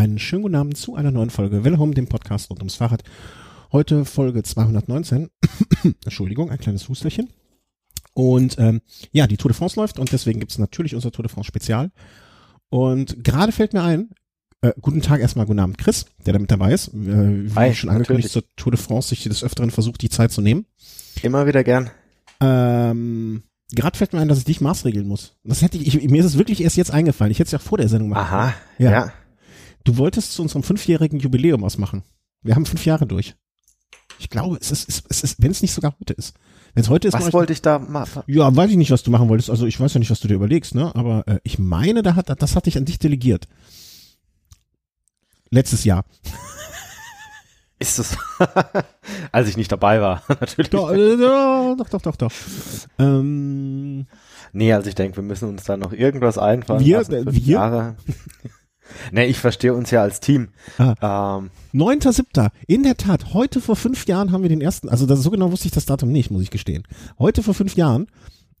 Einen schönen guten Abend zu einer neuen Folge Home, dem Podcast rund ums Fahrrad. Heute Folge 219. Entschuldigung, ein kleines Husterchen. Und ähm, ja, die Tour de France läuft und deswegen gibt es natürlich unser Tour de France Spezial. Und gerade fällt mir ein, äh, guten Tag erstmal, guten Abend Chris, der da mit dabei ist. Äh, wie Hi, schon angekündigt natürlich. zur Tour de France sich des Öfteren versucht, die Zeit zu nehmen. Immer wieder gern. Ähm, gerade fällt mir ein, dass ich dich maßregeln muss. Das hätte ich, ich, mir ist es wirklich erst jetzt eingefallen. Ich hätte es ja vor der Sendung machen Aha, Ja. ja. Du wolltest zu unserem fünfjährigen Jubiläum was machen. Wir haben fünf Jahre durch. Ich glaube, es ist, es, es ist wenn es nicht sogar heute ist. Wenn es heute ist, Was ich- wollte ich da machen? ja, weiß ich nicht, was du machen wolltest. Also ich weiß ja nicht, was du dir überlegst, ne? Aber äh, ich meine, da hat, das hatte ich an dich delegiert. Letztes Jahr. Ist es, als ich nicht dabei war, natürlich. Doch, äh, doch, doch, doch, doch. Ähm, Nee, also ich denke, wir müssen uns da noch irgendwas einfallen Wir? lassen. Wir? Jahre. Nee, ich verstehe uns ja als Team. Ähm, 9.7. In der Tat, heute vor fünf Jahren haben wir den ersten, also das, so genau wusste ich das Datum nicht, muss ich gestehen. Heute vor fünf Jahren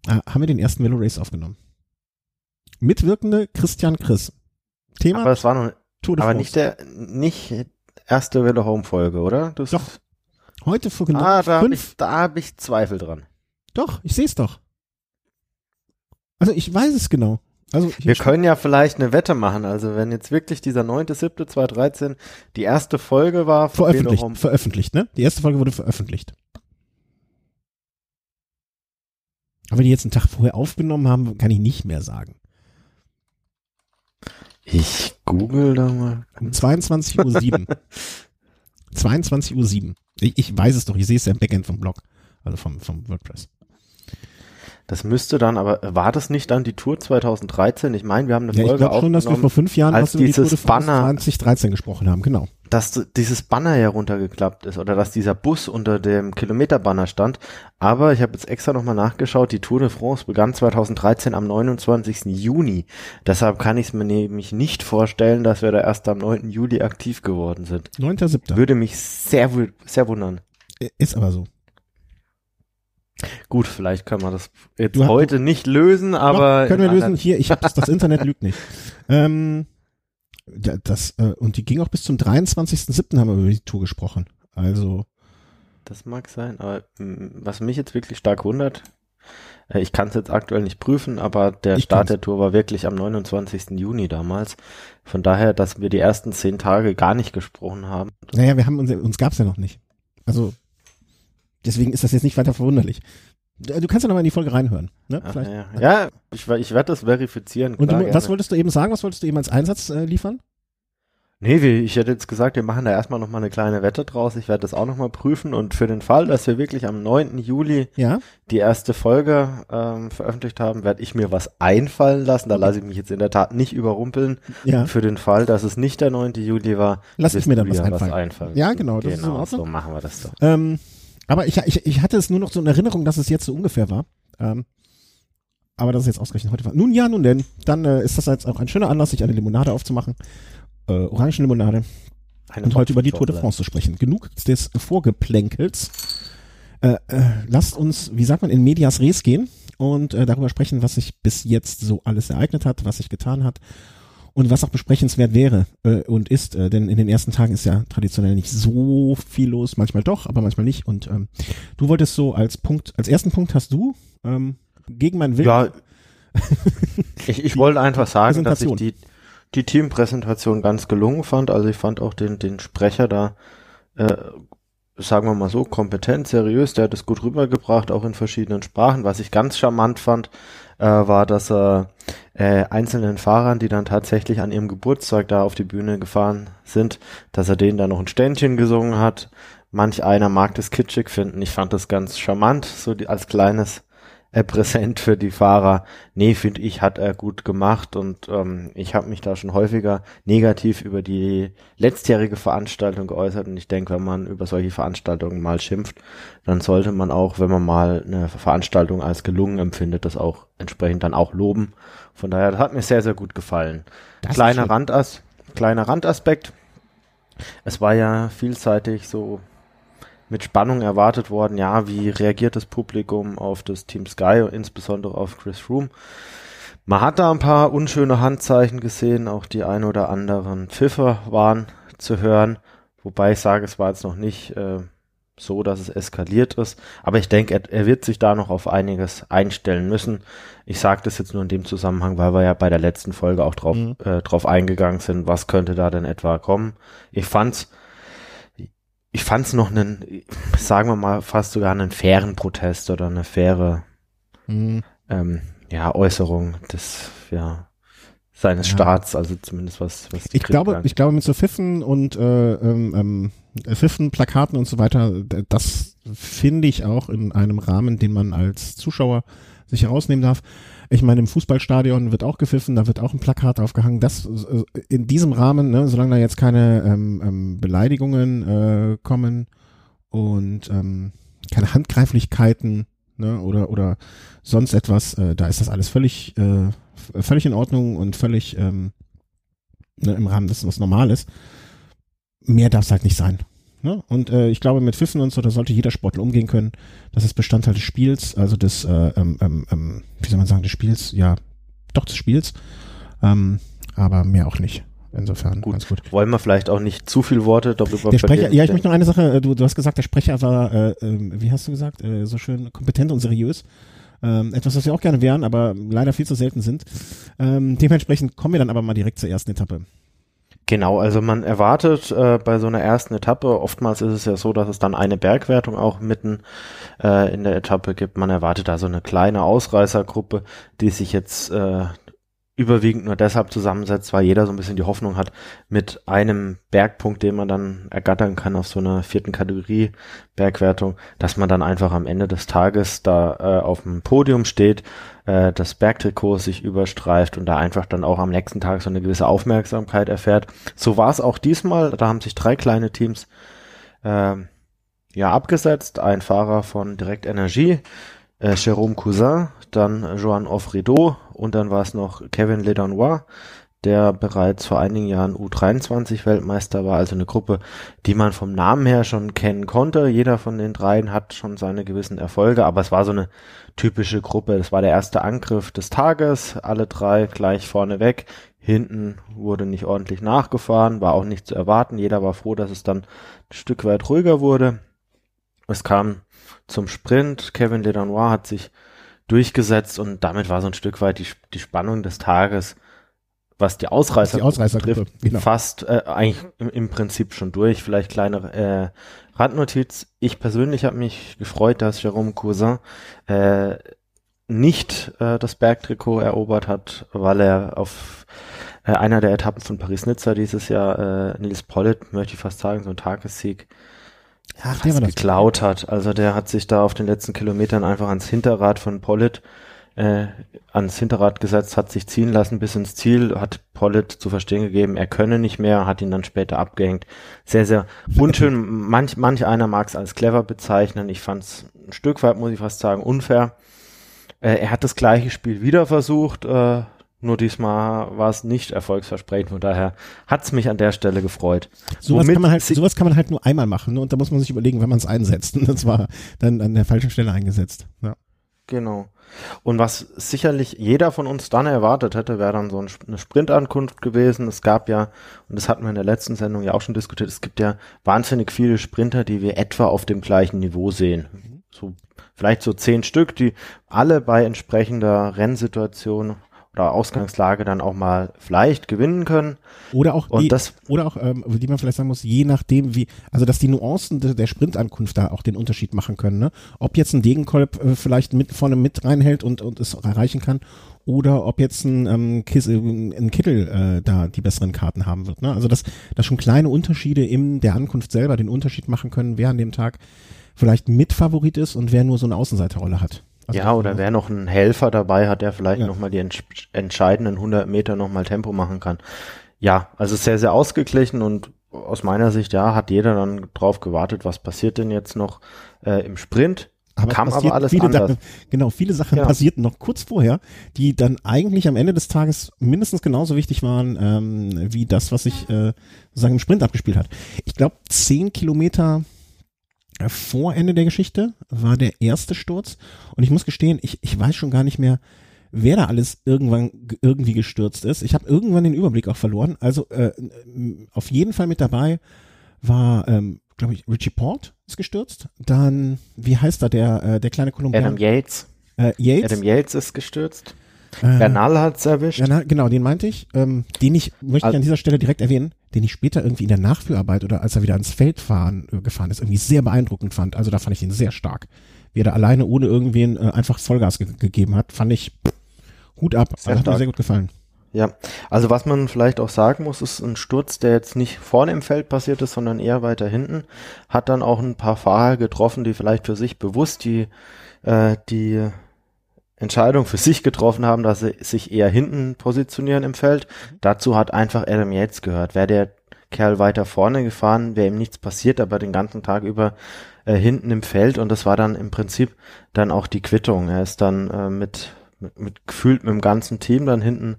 äh, haben wir den ersten Velo Race aufgenommen. Mitwirkende Christian Chris. Thema aber es war noch, Tour de aber nicht der, nicht erste Welle Home Folge, oder? Das, Doch, Heute vor genau Ah, da habe fünf. ich, da hab ich Zweifel dran. Doch, ich sehe es doch. Also ich weiß es genau. Also Wir können ja vielleicht eine Wette machen. Also wenn jetzt wirklich dieser 9.7.2013 die erste Folge war veröffentlicht, Home, veröffentlicht, ne? Die erste Folge wurde veröffentlicht. Aber die jetzt einen Tag vorher aufgenommen haben, kann ich nicht mehr sagen. ich google da mal. Um 22.07 Uhr. 22.07 Uhr. Ich, ich weiß es doch, ich sehe es ja im Backend vom Blog. Also vom, vom WordPress. Das müsste dann, aber war das nicht dann die Tour 2013? Ich meine, wir haben eine Ja, ich Folge glaube schon, dass wir vor fünf Jahren als die dieses France Banner- 2013 gesprochen haben, genau. dass dieses Banner ja runtergeklappt ist oder dass dieser Bus unter dem Kilometerbanner stand. Aber ich habe jetzt extra nochmal nachgeschaut, die Tour de France begann 2013 am 29. Juni. Deshalb kann ich es mir nämlich nicht vorstellen, dass wir da erst am 9. Juli aktiv geworden sind. 9.07. Würde mich sehr, sehr wundern. Ist aber so. Gut, vielleicht können wir das jetzt Du hast- heute nicht lösen, aber Doch, können wir lösen. Hier, ich habe das, das Internet lügt nicht. Ähm, da- das, äh, und die ging auch bis zum 23.07. haben wir über die Tour gesprochen. Also, Das mag sein, aber mh, was mich jetzt wirklich stark wundert, äh, ich kann es jetzt aktuell nicht prüfen, aber der Ich Start kann's. der Tour war wirklich am 29. Juni damals. Von daher, dass wir die ersten zehn Tage gar nicht gesprochen haben. naja, wir haben uns, uns gab's ja noch nicht. Also, deswegen ist das jetzt nicht weiter verwunderlich. Du du kannst ja noch mal in die Folge reinhören. Ne? Ach, ja, ja ich, ich werde das verifizieren. Und klar, du, was wolltest du eben sagen? Was wolltest du eben als Einsatz äh, liefern? Nee, ich hätte jetzt gesagt, wir machen da erstmal nochmal eine kleine Wette draus. Ich werde das auch nochmal prüfen und für den Fall, dass wir wirklich am 9. Juli Ja. die erste Folge ähm, veröffentlicht haben, werde ich mir was einfallen lassen. Da lasse ich mich jetzt in der Tat nicht überrumpeln. Ja. Für den Fall, dass es nicht der 9. Juli war, Lass ich mir dann was einfallen. einfallen. Ja, genau, das ist in genau, Ordnung. so machen wir das doch. Ähm, aber ich, ich, ich hatte es nur noch so in Erinnerung, dass es jetzt so ungefähr war. Ähm, aber das ist jetzt ausgerechnet heute war. Nun ja, nun denn. Dann äh, ist das jetzt auch ein schöner Anlass, sich eine Limonade aufzumachen. Äh, Orangenlimonade. Eine und heute über die Tour de. France zu sprechen. Genug des Vorgeplänkels. Äh, äh, lasst uns, wie sagt man, in medias res gehen und äh, darüber sprechen, was sich bis jetzt so alles ereignet hat, was sich getan hat und was auch besprechenswert wäre äh, und ist. Äh, denn in den ersten Tagen ist ja traditionell nicht so viel los, manchmal doch, aber manchmal nicht. Und ähm, du wolltest so als Punkt, als ersten Punkt hast du ähm, gegen meinen Willen. Ja, ich, ich wollte einfach sagen, dass ich die, die Teampräsentation ganz gelungen fand. Also ich fand auch den, den Sprecher da, äh, sagen wir mal so, kompetent, seriös. Der hat es gut rübergebracht, auch in verschiedenen Sprachen. Was ich ganz charmant fand, äh, war, dass er äh, einzelnen Fahrern, die dann tatsächlich an ihrem Geburtstag da auf die Bühne gefahren sind, dass er denen da noch ein Ständchen gesungen hat. Manch einer mag das kitschig finden. Ich fand das ganz charmant, so die, als kleines äh, Präsent für die Fahrer. Nee, finde ich, hat er gut gemacht und ähm, ich habe mich da schon häufiger negativ über die letztjährige Veranstaltung geäußert und ich denke, wenn man über solche Veranstaltungen mal schimpft, dann sollte man auch, wenn man mal eine Veranstaltung als gelungen empfindet, das auch entsprechend dann auch loben. Von daher, das hat mir sehr, sehr gut gefallen. Das Kleiner. Randas, kleiner Randaspekt. Es war ja vielseitig so mit Spannung erwartet worden, ja, wie reagiert das Publikum auf das Team Sky und insbesondere auf Chris Froome. Man hat da ein paar unschöne Handzeichen gesehen, auch die ein oder anderen Pfiffe waren zu hören, wobei ich sage, es war jetzt noch nicht äh, so, dass es eskaliert ist. Aber ich denke, er, er, wird sich da noch auf einiges einstellen müssen. Ich sage das jetzt nur in dem Zusammenhang, weil wir ja bei der letzten Folge auch drauf, mhm. äh, drauf eingegangen sind, was könnte da denn etwa kommen. Ich fand's, ich fand's noch einen, sagen wir mal, fast sogar einen fairen Protest oder eine faire mhm. ähm, ja, Äußerung des, ja, seines ja. Staats, also zumindest was, was ich glaube, ich glaube mit so Pfiffen und äh, ähm, ähm Pfiffen, Plakaten und so weiter, das finde ich auch in einem Rahmen, den man als Zuschauer sich herausnehmen darf. Ich meine, im Fußballstadion wird auch gepfiffen, da wird auch ein Plakat aufgehangen. Das äh, in diesem Rahmen, ne, solange da jetzt keine ähm, ähm, Beleidigungen äh, kommen und ähm, keine Handgreiflichkeiten ne, oder oder sonst etwas, äh, da ist das alles völlig äh, völlig in Ordnung und völlig ähm, ne, im Rahmen dessen, was normal ist. Mehr darf es halt nicht sein. Ne? Und äh, ich glaube, mit Pfiffen und so, da sollte jeder Sportler umgehen können. Das ist Bestandteil des Spiels, also des, äh, ähm, ähm, ähm, wie soll man sagen, des Spiels, ja, doch des Spiels. Ähm, aber mehr auch nicht. Insofern gut. ganz gut. Wollen wir vielleicht auch nicht zu viel Worte darüber Der Sprecher, ja, ich möchte noch eine Sache, äh, du, du hast gesagt, der Sprecher war, äh, äh, wie hast du gesagt, äh, so schön kompetent und seriös. Ähm, etwas, was wir auch gerne wären, aber leider viel zu selten sind. Ähm, dementsprechend kommen wir dann aber mal direkt zur ersten Etappe. Genau, also man erwartet äh, bei so einer ersten Etappe, oftmals ist es ja so, dass es dann eine Bergwertung auch mitten äh, in der Etappe gibt. Man erwartet da so eine kleine Ausreißergruppe, die sich jetzt äh, überwiegend nur deshalb zusammensetzt, weil jeder so ein bisschen die Hoffnung hat, mit einem Bergpunkt, den man dann ergattern kann auf so einer vierten Kategorie Bergwertung, dass man dann einfach am Ende des Tages da äh, auf dem Podium steht, äh, das Bergtrikot sich überstreift und da einfach dann auch am nächsten Tag so eine gewisse Aufmerksamkeit erfährt. So war es auch diesmal, da haben sich drei kleine Teams äh, ja abgesetzt, ein Fahrer von Direct Energie, äh, Jérôme Cousin, dann Joan Offrido und dann war es noch Kevin Ledanois, der bereits vor einigen Jahren U23 Weltmeister war, also eine Gruppe, die man vom Namen her schon kennen konnte. Jeder von den dreien hat schon seine gewissen Erfolge, aber es war so eine typische Gruppe. Es war der erste Angriff des Tages, alle drei gleich vorne weg. Hinten wurde nicht ordentlich nachgefahren, war auch nicht zu erwarten. Jeder war froh, dass es dann ein Stück weit ruhiger wurde. Es kam zum Sprint. Kevin Ledanois hat sich durchgesetzt und damit war so ein Stück weit die, die Spannung des Tages, was die Ausreißer, die Ausreißer betrifft, genau. fast äh, eigentlich im, im, Prinzip schon durch. Vielleicht kleine äh, Randnotiz. Ich persönlich habe mich gefreut, dass Jérôme Cousin äh, nicht äh, das Bergtrikot erobert hat, weil er auf äh, einer der Etappen von Paris-Nizza dieses Jahr äh, Nils Pollitt, möchte ich fast sagen, so ein Tagessieg Ach, der war das geklaut hat. Also der hat sich da auf den letzten Kilometern einfach ans Hinterrad von Pollitt äh, ans Hinterrad gesetzt, hat sich ziehen lassen bis ins Ziel, hat Pollitt zu verstehen gegeben, er könne nicht mehr, hat ihn dann später abgehängt. Sehr, sehr unschön. manch, manch einer mag es als clever bezeichnen. Ich fand es ein Stück weit, muss ich fast sagen, unfair. Äh, er hat das gleiche Spiel wieder versucht, äh, nur diesmal war es nicht erfolgsversprechend, von daher hat's mich an der Stelle gefreut. Sowas kann, man halt, sowas kann man halt nur einmal machen ne? und da muss man sich überlegen, wenn man es einsetzt. Und das war dann an der falschen Stelle eingesetzt. Ja. Genau. Und was sicherlich jeder von uns dann erwartet hätte, wäre dann so eine Sprintankunft gewesen. Es gab ja, und das hatten wir in der letzten Sendung ja auch schon diskutiert, es gibt ja wahnsinnig viele Sprinter, die wir etwa auf dem gleichen Niveau sehen. Mhm. So, vielleicht so zehn Stück, die alle bei entsprechender Rennsituation oder Ausgangslage dann auch mal vielleicht gewinnen können. Oder auch, und die, das, oder auch, ähm, die man vielleicht sagen muss, je nachdem wie, also dass die Nuancen de, der Sprintankunft da auch den Unterschied machen können. Ne? Ob jetzt ein Degenkolb äh, vielleicht mit vorne mit reinhält und, und es erreichen kann, oder ob jetzt ein, ähm, Kiss, äh, ein Kittel äh, da die besseren Karten haben wird. Ne? Also dass, dass schon kleine Unterschiede in der Ankunft selber den Unterschied machen können, wer an dem Tag vielleicht Mitfavorit ist und wer nur so eine Außenseiterrolle hat. Also ja, oder wer noch einen Helfer dabei hat, der vielleicht ja. nochmal die ents entscheidenden 100 Meter nochmal Tempo machen kann. Ja, also sehr, sehr ausgeglichen und aus meiner Sicht, ja, hat jeder dann drauf gewartet, was passiert denn jetzt noch äh, im Sprint. Aber Kam aber alles viele anders. Da, genau, viele Sachen ja. passierten noch kurz vorher, die dann eigentlich am Ende des Tages mindestens genauso wichtig waren ähm, wie das, was sich äh, sozusagen im Sprint abgespielt hat. Ich glaube, zehn Kilometer vor Ende der Geschichte war der erste Sturz. Und ich muss gestehen, ich, ich weiß schon gar nicht mehr, wer da alles irgendwann irgendwie gestürzt ist. Ich habe irgendwann den Überblick auch verloren. Also äh, auf jeden Fall mit dabei war, ähm, glaube ich, Richie Port ist gestürzt. Dann, wie heißt er, der, äh, der kleine Kolumbianer? Adam Yates. Äh, Yates. Adam Yates ist gestürzt. Äh, Bernal hat's erwischt. Bernal, genau, den meinte ich. Ähm, den ich, möchte ich an dieser Stelle direkt erwähnen, den ich später irgendwie in der Nachführarbeit oder als er wieder ans Feld fahren, äh, gefahren ist, irgendwie sehr beeindruckend fand. Also da fand ich ihn sehr stark. Wie er da alleine ohne irgendwen äh, einfach Vollgas ge gegeben hat, fand ich pff, Hut ab. Sehr also, hat mir sehr gut gefallen. Ja, also was man vielleicht auch sagen muss, ist ein Sturz, der jetzt nicht vorne im Feld passiert ist, sondern eher weiter hinten, hat dann auch ein paar Fahrer getroffen, die vielleicht für sich bewusst die, äh, die Entscheidung für sich getroffen haben, dass sie sich eher hinten positionieren im Feld. Dazu hat einfach Adam Yates gehört. Wäre der Kerl weiter vorne gefahren, wäre ihm nichts passiert, aber den ganzen Tag über äh, hinten im Feld und das war dann im Prinzip dann auch die Quittung. Er ist dann äh, mit, mit, mit gefühlt mit dem ganzen Team dann hinten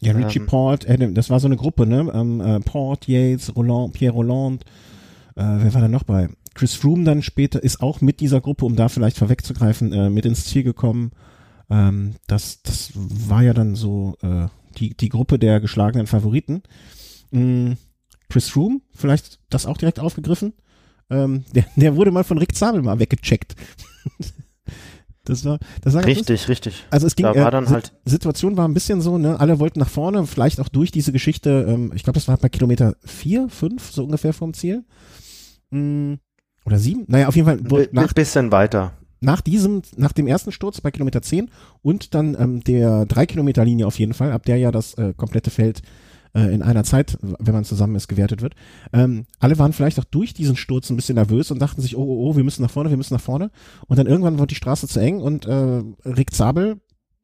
Ja, Richie Ähm, Port, Adam, das war so eine Gruppe, ne? Ähm, äh, Port, Yates, Roland, Pierre Roland, äh, wer war da noch bei? Chris Froome dann später ist auch mit dieser Gruppe, um da vielleicht vorwegzugreifen, äh, mit ins Ziel gekommen. Ähm, das, das war ja dann so äh, die, die Gruppe der geschlagenen Favoriten. Mm, Chris Froome, vielleicht das auch direkt aufgegriffen. Ähm, der, der wurde mal von Rick Zabel mal weggecheckt. das war, das war. Richtig, richtig. Also es ging, Da war äh, dann Sit- halt- Situation war ein bisschen so, ne, alle wollten nach vorne, vielleicht auch durch diese Geschichte, ähm, ich glaube, das war bei Kilometer vier, fünf, so ungefähr vom Ziel. Mm, oder sieben? Naja, auf jeden Fall nach, bisschen weiter. Nach diesem, nach dem ersten Sturz bei Kilometer 10 und dann ähm, der drei Kilometer Linie auf jeden Fall, ab der ja das äh, komplette Feld äh, in einer Zeit, wenn man zusammen ist, gewertet wird. Ähm, alle waren vielleicht auch durch diesen Sturz ein bisschen nervös und dachten sich, oh, oh, oh, wir müssen nach vorne, wir müssen nach vorne. Und dann irgendwann wurde die Straße zu eng und äh, Rick Zabel,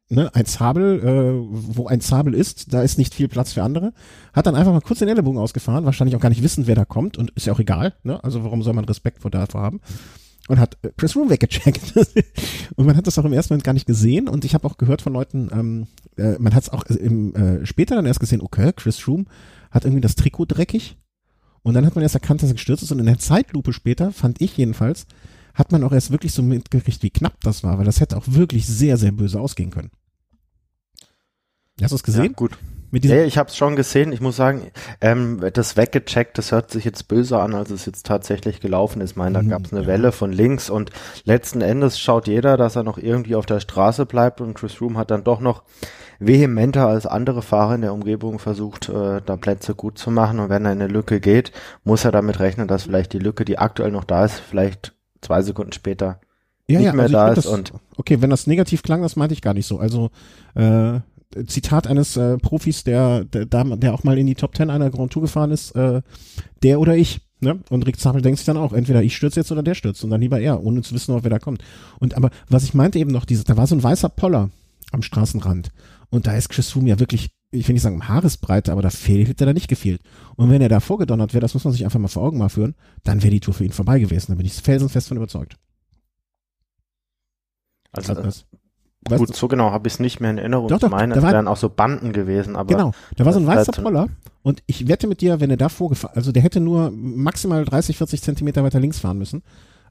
ne, ein Zabel, äh, wo ein Zabel ist, da ist nicht viel Platz für andere, hat dann einfach mal kurz den Ellenbogen ausgefahren, wahrscheinlich auch gar nicht wissend, wer da kommt und ist ja auch egal, ne? Also warum soll man Respekt vor davor haben? Und hat äh, Chris Room weggecheckt. und man hat das auch im ersten Moment gar nicht gesehen. Und ich habe auch gehört von Leuten, ähm, äh, man hat es auch im, äh, später dann erst gesehen, okay, Chris Room hat irgendwie das Trikot dreckig. Und dann hat man erst erkannt, dass er gestürzt ist. Und in der Zeitlupe später, fand ich jedenfalls, hat man auch erst wirklich so mitgekriegt, wie knapp das war, weil das hätte auch wirklich sehr, sehr böse ausgehen können. Hast du es gesehen? Ja, gut. Mit diesem, ich habe es schon gesehen. Ich muss sagen, ähm, das weggecheckt, das hört sich jetzt böse an, als es jetzt tatsächlich gelaufen ist. Ich meine, da Mhm, gab es eine ja. Welle von links und letzten Endes schaut jeder, dass er noch irgendwie auf der Straße bleibt und Chris Room hat dann doch noch vehementer als andere Fahrer in der Umgebung versucht, äh, da Plätze gut zu machen. Und wenn er in eine Lücke geht, muss er damit rechnen, dass vielleicht die Lücke, die aktuell noch da ist, vielleicht zwei Sekunden später ja, nicht ja, mehr also da ist das, und- okay, wenn das negativ klang, das meinte ich gar nicht so. Also äh, Zitat eines äh, Profis, der, der, der auch mal in die Top Ten einer Grand Tour gefahren ist, äh, der oder ich. Ne? Und Rick Zabel denkt sich dann auch, entweder ich stürze jetzt oder der stürzt und dann lieber er, ohne zu wissen, ob wer da kommt. Und aber was ich meinte eben noch, diese, da war so ein weißer Poller am Straßenrand und da ist Chris Froome ja wirklich, ich will nicht sagen um Haaresbreite, aber da fehlt, hätte er da nicht gefehlt. Und wenn er da vorgedonnert wäre, das muss man sich einfach mal vor Augen mal führen, dann wäre die Tour für ihn vorbei gewesen. Da bin ich felsenfest von überzeugt. also, Also das, weißt gut, du- so genau habe ich es nicht mehr in Erinnerung. Doch, Ich doch, meine, da es wären auch so Banden gewesen, aber Genau, da war so ein weißer Poller und ich wette mit dir, wenn er da vorgefahren, also der hätte nur maximal 30, 40 Zentimeter weiter links fahren müssen.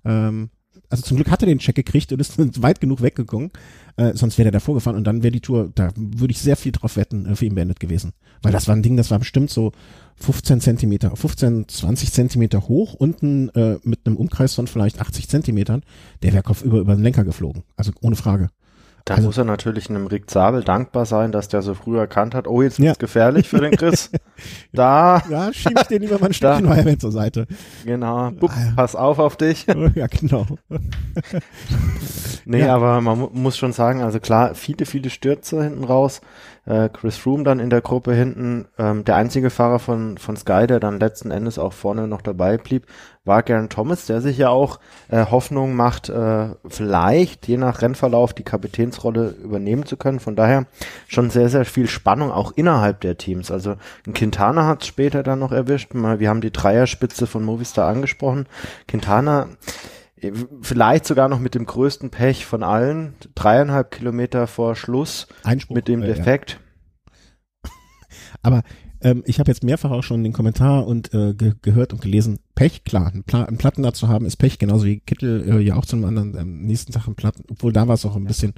Ähm, also zum Glück hat er den Check gekriegt und ist weit genug weggegangen, äh, sonst wäre er da vorgefahren und dann wäre die Tour, da würde ich sehr viel drauf wetten, äh, für ihn beendet gewesen. Weil das war ein Ding, das war bestimmt so 15 Zentimeter, 15, 20 Zentimeter hoch, unten äh, mit einem Umkreis von vielleicht 80 Zentimetern, der wäre kopfüber über den Lenker geflogen. Also ohne Frage. Da Also- muss er natürlich einem Rick Zabel dankbar sein, dass der so früh erkannt hat, oh, jetzt Ja. wird's gefährlich für den Chris. da, Ja, schiebe ich den lieber mal ein Stückchen weiter zur Seite. genau, Bup, ja. pass auf auf dich. ja, genau. Nee, Ja. aber man mu muss schon sagen, also klar, viele, viele Stürze hinten raus. Äh, Chris Froome dann in der Gruppe hinten. Ähm, der einzige Fahrer von, von Sky, der dann letzten Endes auch vorne noch dabei blieb, war Garen Thomas, der sich ja auch äh, Hoffnung macht, äh, vielleicht je nach Rennverlauf die Kapitänsrolle übernehmen zu können. Von daher schon sehr, sehr viel Spannung auch innerhalb der Teams. Also ein Quintana hat es später dann noch erwischt. Wir haben die Dreierspitze von Movistar angesprochen. Quintana Vielleicht sogar noch mit dem größten Pech von allen. Dreieinhalb Kilometer vor Schluss Einspruch. mit dem äh, ja. Defekt. Aber ähm, ich habe jetzt mehrfach auch schon den Kommentar und äh, ge gehört und gelesen, Pech, klar, einen, Pla einen Platten da zu haben, ist Pech, genauso wie Kittel äh, ja auch zum anderen am nächsten Tag einen Platten, obwohl da war es auch ein bisschen.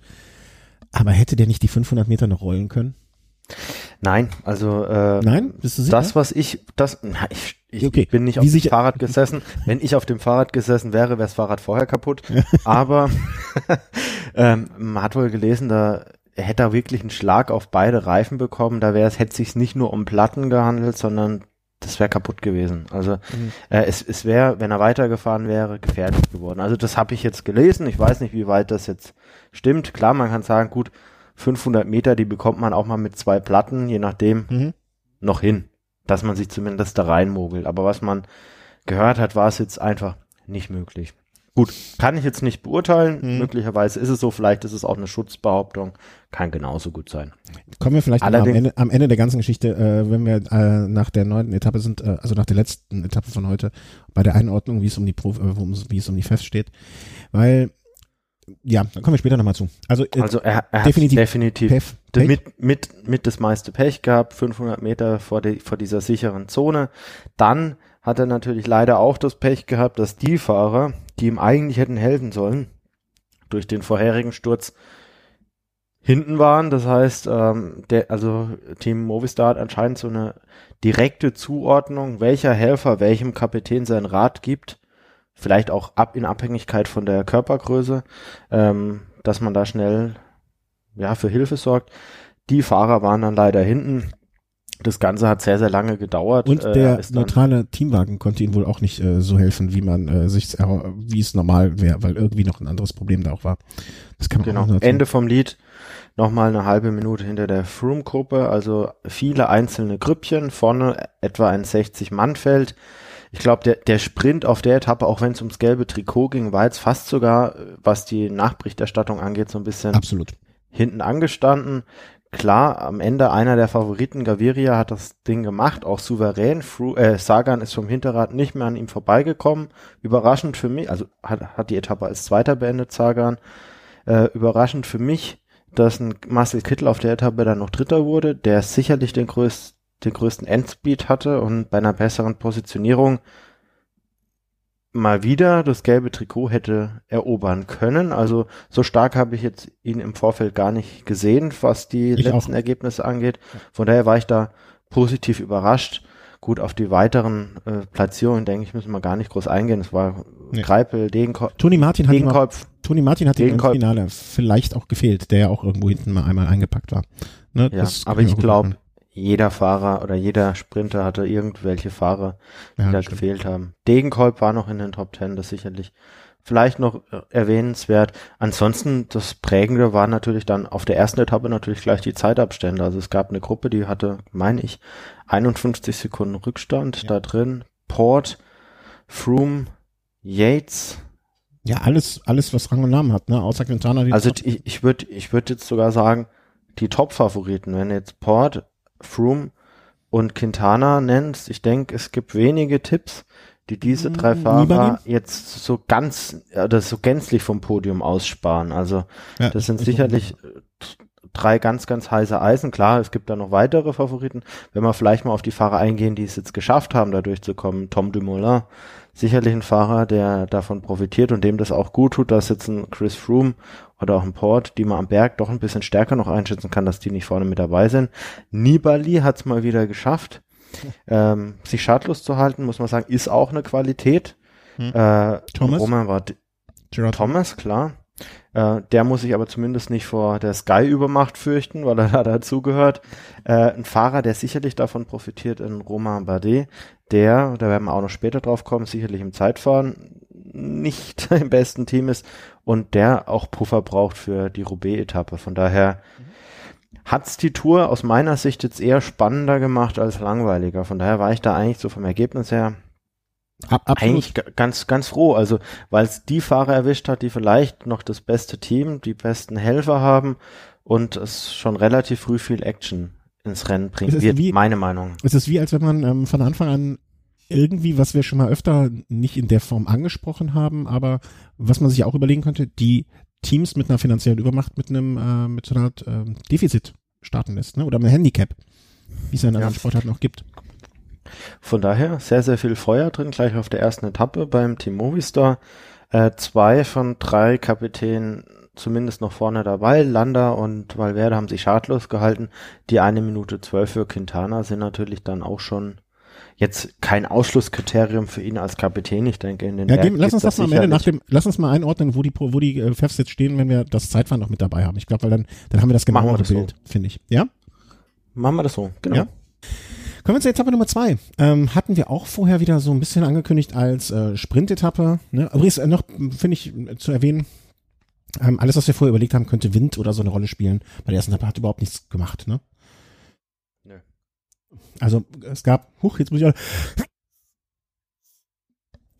Aber hätte der nicht die 500 Meter noch rollen können? Nein, also äh, Nein, bist du sicher? das, was ich, das, na, ich, ich Okay. bin nicht Wie auf dem sicher- Fahrrad gesessen. Wenn ich auf dem Fahrrad gesessen wäre, wäre das Fahrrad vorher kaputt. Aber ähm, man hat wohl gelesen, da hätte da wirklich einen Schlag auf beide Reifen bekommen. Da wäre es, hätte sich nicht nur um Platten gehandelt, sondern das wäre kaputt gewesen. Also Mhm. äh, es, es wäre, wenn er weitergefahren wäre, gefährlich geworden. Also das habe ich jetzt gelesen. Ich weiß nicht, wie weit das jetzt stimmt. Klar, man kann sagen, gut, 500 Meter, die bekommt man auch mal mit zwei Platten, je nachdem, Mhm. noch hin, dass man sich zumindest da reinmogelt. Aber was man gehört hat, war es jetzt einfach nicht möglich. Gut, kann ich jetzt nicht beurteilen. Mhm. Möglicherweise ist es so, vielleicht ist es auch eine Schutzbehauptung. Kann genauso gut sein. Kommen wir vielleicht am, Ende, am Ende der ganzen Geschichte, äh, wenn wir äh, nach der neunten Etappe sind, äh, also nach der letzten Etappe von heute, bei der Einordnung, wie es um die Prof, äh, wie es um die Fest steht. Weil, ja, da kommen wir später nochmal zu. Also, äh, Also er, er definitiv- hat definitiv Pef, d- Pech, mit, mit, mit das meiste Pech gehabt, 500 Meter vor, die, vor dieser sicheren Zone. Dann hat er natürlich leider auch das Pech gehabt, dass die Fahrer, die ihm eigentlich hätten helfen sollen, durch den vorherigen Sturz hinten waren. Das heißt, ähm, der, also Team Movistar hat anscheinend so eine direkte Zuordnung, welcher Helfer welchem Kapitän sein Rad gibt. Vielleicht auch ab in Abhängigkeit von der Körpergröße, ähm, dass man da schnell ja, für Hilfe sorgt. Die Fahrer waren dann leider hinten. Das Ganze hat sehr, sehr lange gedauert. und Äh, der dann- neutrale Teamwagen konnte ihm wohl auch nicht äh, so helfen, wie man äh, sich, wie es normal wäre, weil irgendwie noch ein anderes Problem da auch war. Das kann man Genau. auch noch dazu- Ende vom Lied. Nochmal eine halbe Minute hinter der Froome-Gruppe. Also viele einzelne Grüppchen. Vorne etwa ein 60-Mann-Feld. Ich glaube, der, der Sprint auf der Etappe, auch wenn es ums gelbe Trikot ging, war jetzt fast sogar, äh, was die Nachberichterstattung angeht, so ein bisschen Absolut. hinten angestanden. Klar, am Ende einer der Favoriten, Gaviria, hat das Ding gemacht, auch souverän. Fru äh, Sagan ist vom Hinterrad nicht mehr an ihm vorbeigekommen. Überraschend für mich, also hat, hat die Etappe als Zweiter beendet, Sagan. Äh, überraschend für mich, dass ein Marcel Kittel auf der Etappe dann noch Dritter wurde, der sicherlich den, größt, den größten Endspeed hatte und bei einer besseren Positionierung mal wieder das gelbe Trikot hätte erobern können. Also so stark habe ich jetzt ihn im Vorfeld gar nicht gesehen, was die Ich letzten auch. Ergebnisse angeht. Von daher war ich da positiv überrascht. Gut, auf die weiteren äh, Platzierungen, denke ich, müssen wir gar nicht groß eingehen. Es war Nee. Greipel, Degenkopf, Toni Martin hat auch, Degenkopf Toni Martin hat im. Finale vielleicht auch gefehlt, der ja auch irgendwo hinten mal einmal eingepackt war. Ne, ja, aber ich glaube. Jeder Fahrer oder jeder Sprinter hatte irgendwelche Fahrer, die ja, da stimmt. gefehlt haben. Degenkolb war noch in den Top Ten, das sicherlich vielleicht noch äh, erwähnenswert. Ansonsten, das Prägende war natürlich dann auf der ersten Etappe natürlich gleich die Zeitabstände. Also es gab eine Gruppe, die hatte, meine ich, 51 Sekunden Rückstand Ja. da drin. Port, Froome, Yates. Ja, alles, alles, was Rang und Namen hat, ne? Außer Quintana. Die Also ich, ich würde ich würd jetzt sogar sagen, die Top-Favoriten, wenn jetzt Port, Froome und Quintana nennst, ich denke, es gibt wenige Tipps, die diese drei Mm, Fahrer jetzt so ganz, oder so gänzlich vom Podium aussparen. Also ja, das sind ich- sicherlich äh, drei ganz, ganz heiße Eisen. Klar, es gibt da noch weitere Favoriten. Wenn wir vielleicht mal auf die Fahrer eingehen, die es jetzt geschafft haben, da durchzukommen. Tom Dumoulin, sicherlich ein Fahrer, der davon profitiert und dem das auch gut tut, dass jetzt ein Chris Froome oder auch ein Port, die man am Berg doch ein bisschen stärker noch einschätzen kann, dass die nicht vorne mit dabei sind. Nibali hat es mal wieder geschafft, ähm, sich schadlos zu halten, muss man sagen, ist auch eine Qualität. Hm. Äh, Thomas? Roman war Gerard Thomas, klar. Äh, der muss sich aber zumindest nicht vor der Sky-Übermacht fürchten, weil er da dazugehört. Äh, ein Fahrer, der sicherlich davon profitiert, in Romain Bardet, der, da werden wir auch noch später drauf kommen, sicherlich im Zeitfahren nicht im besten Team ist und der auch Puffer braucht für die Roubaix-Etappe. Von daher hat's die Tour aus meiner Sicht jetzt eher spannender gemacht als langweiliger. Von daher war ich da eigentlich so vom Ergebnis her Ab, absolut. eigentlich ga- ganz, ganz froh. Also, weil es die Fahrer erwischt hat, die vielleicht noch das beste Team, die besten Helfer haben und es schon relativ früh viel Action ins Rennen bringen ist wird, wie- meine Meinung. Es ist wie, als wenn man ähm, von Anfang an irgendwie, was wir schon mal öfter nicht in der Form angesprochen haben, aber was man sich auch überlegen könnte, die Teams mit einer finanziellen Übermacht mit einem äh, mit so einer Art ähm, Defizit starten lässt, ne? Oder mit einem Handicap, wie es ja in anderen Ja. Sportarten auch gibt. Von daher sehr, sehr viel Feuer drin, gleich auf der ersten Etappe beim Team Movistar. Äh, zwei von drei Kapitänen zumindest noch vorne dabei. Landa und Valverde haben sich schadlos gehalten. Die eine Minute zwölf für Quintana sind natürlich dann auch schon jetzt kein Ausschlusskriterium für ihn als Kapitän. Ich denke, in den ja, geben, lass uns das, das mal am Ende nach dem, lass uns mal einordnen, wo die, wo die äh, Fefs jetzt stehen, wenn wir das Zeitfahren noch mit dabei haben. Ich glaube, weil dann, dann haben wir das genauere Bild, so. finde ich. Ja? Machen wir das so, genau. Ja? Kommen wir zur Etappe Nummer zwei. Ähm, hatten wir auch vorher wieder so ein bisschen angekündigt als äh, Sprintetappe. Ne? Übrigens äh, noch, finde ich, äh, zu erwähnen, ähm, alles, was wir vorher überlegt haben, könnte Wind oder so eine Rolle spielen. Bei der ersten Etappe hat überhaupt nichts gemacht, ne? Nö. Also es gab, huch, jetzt muss ich auch,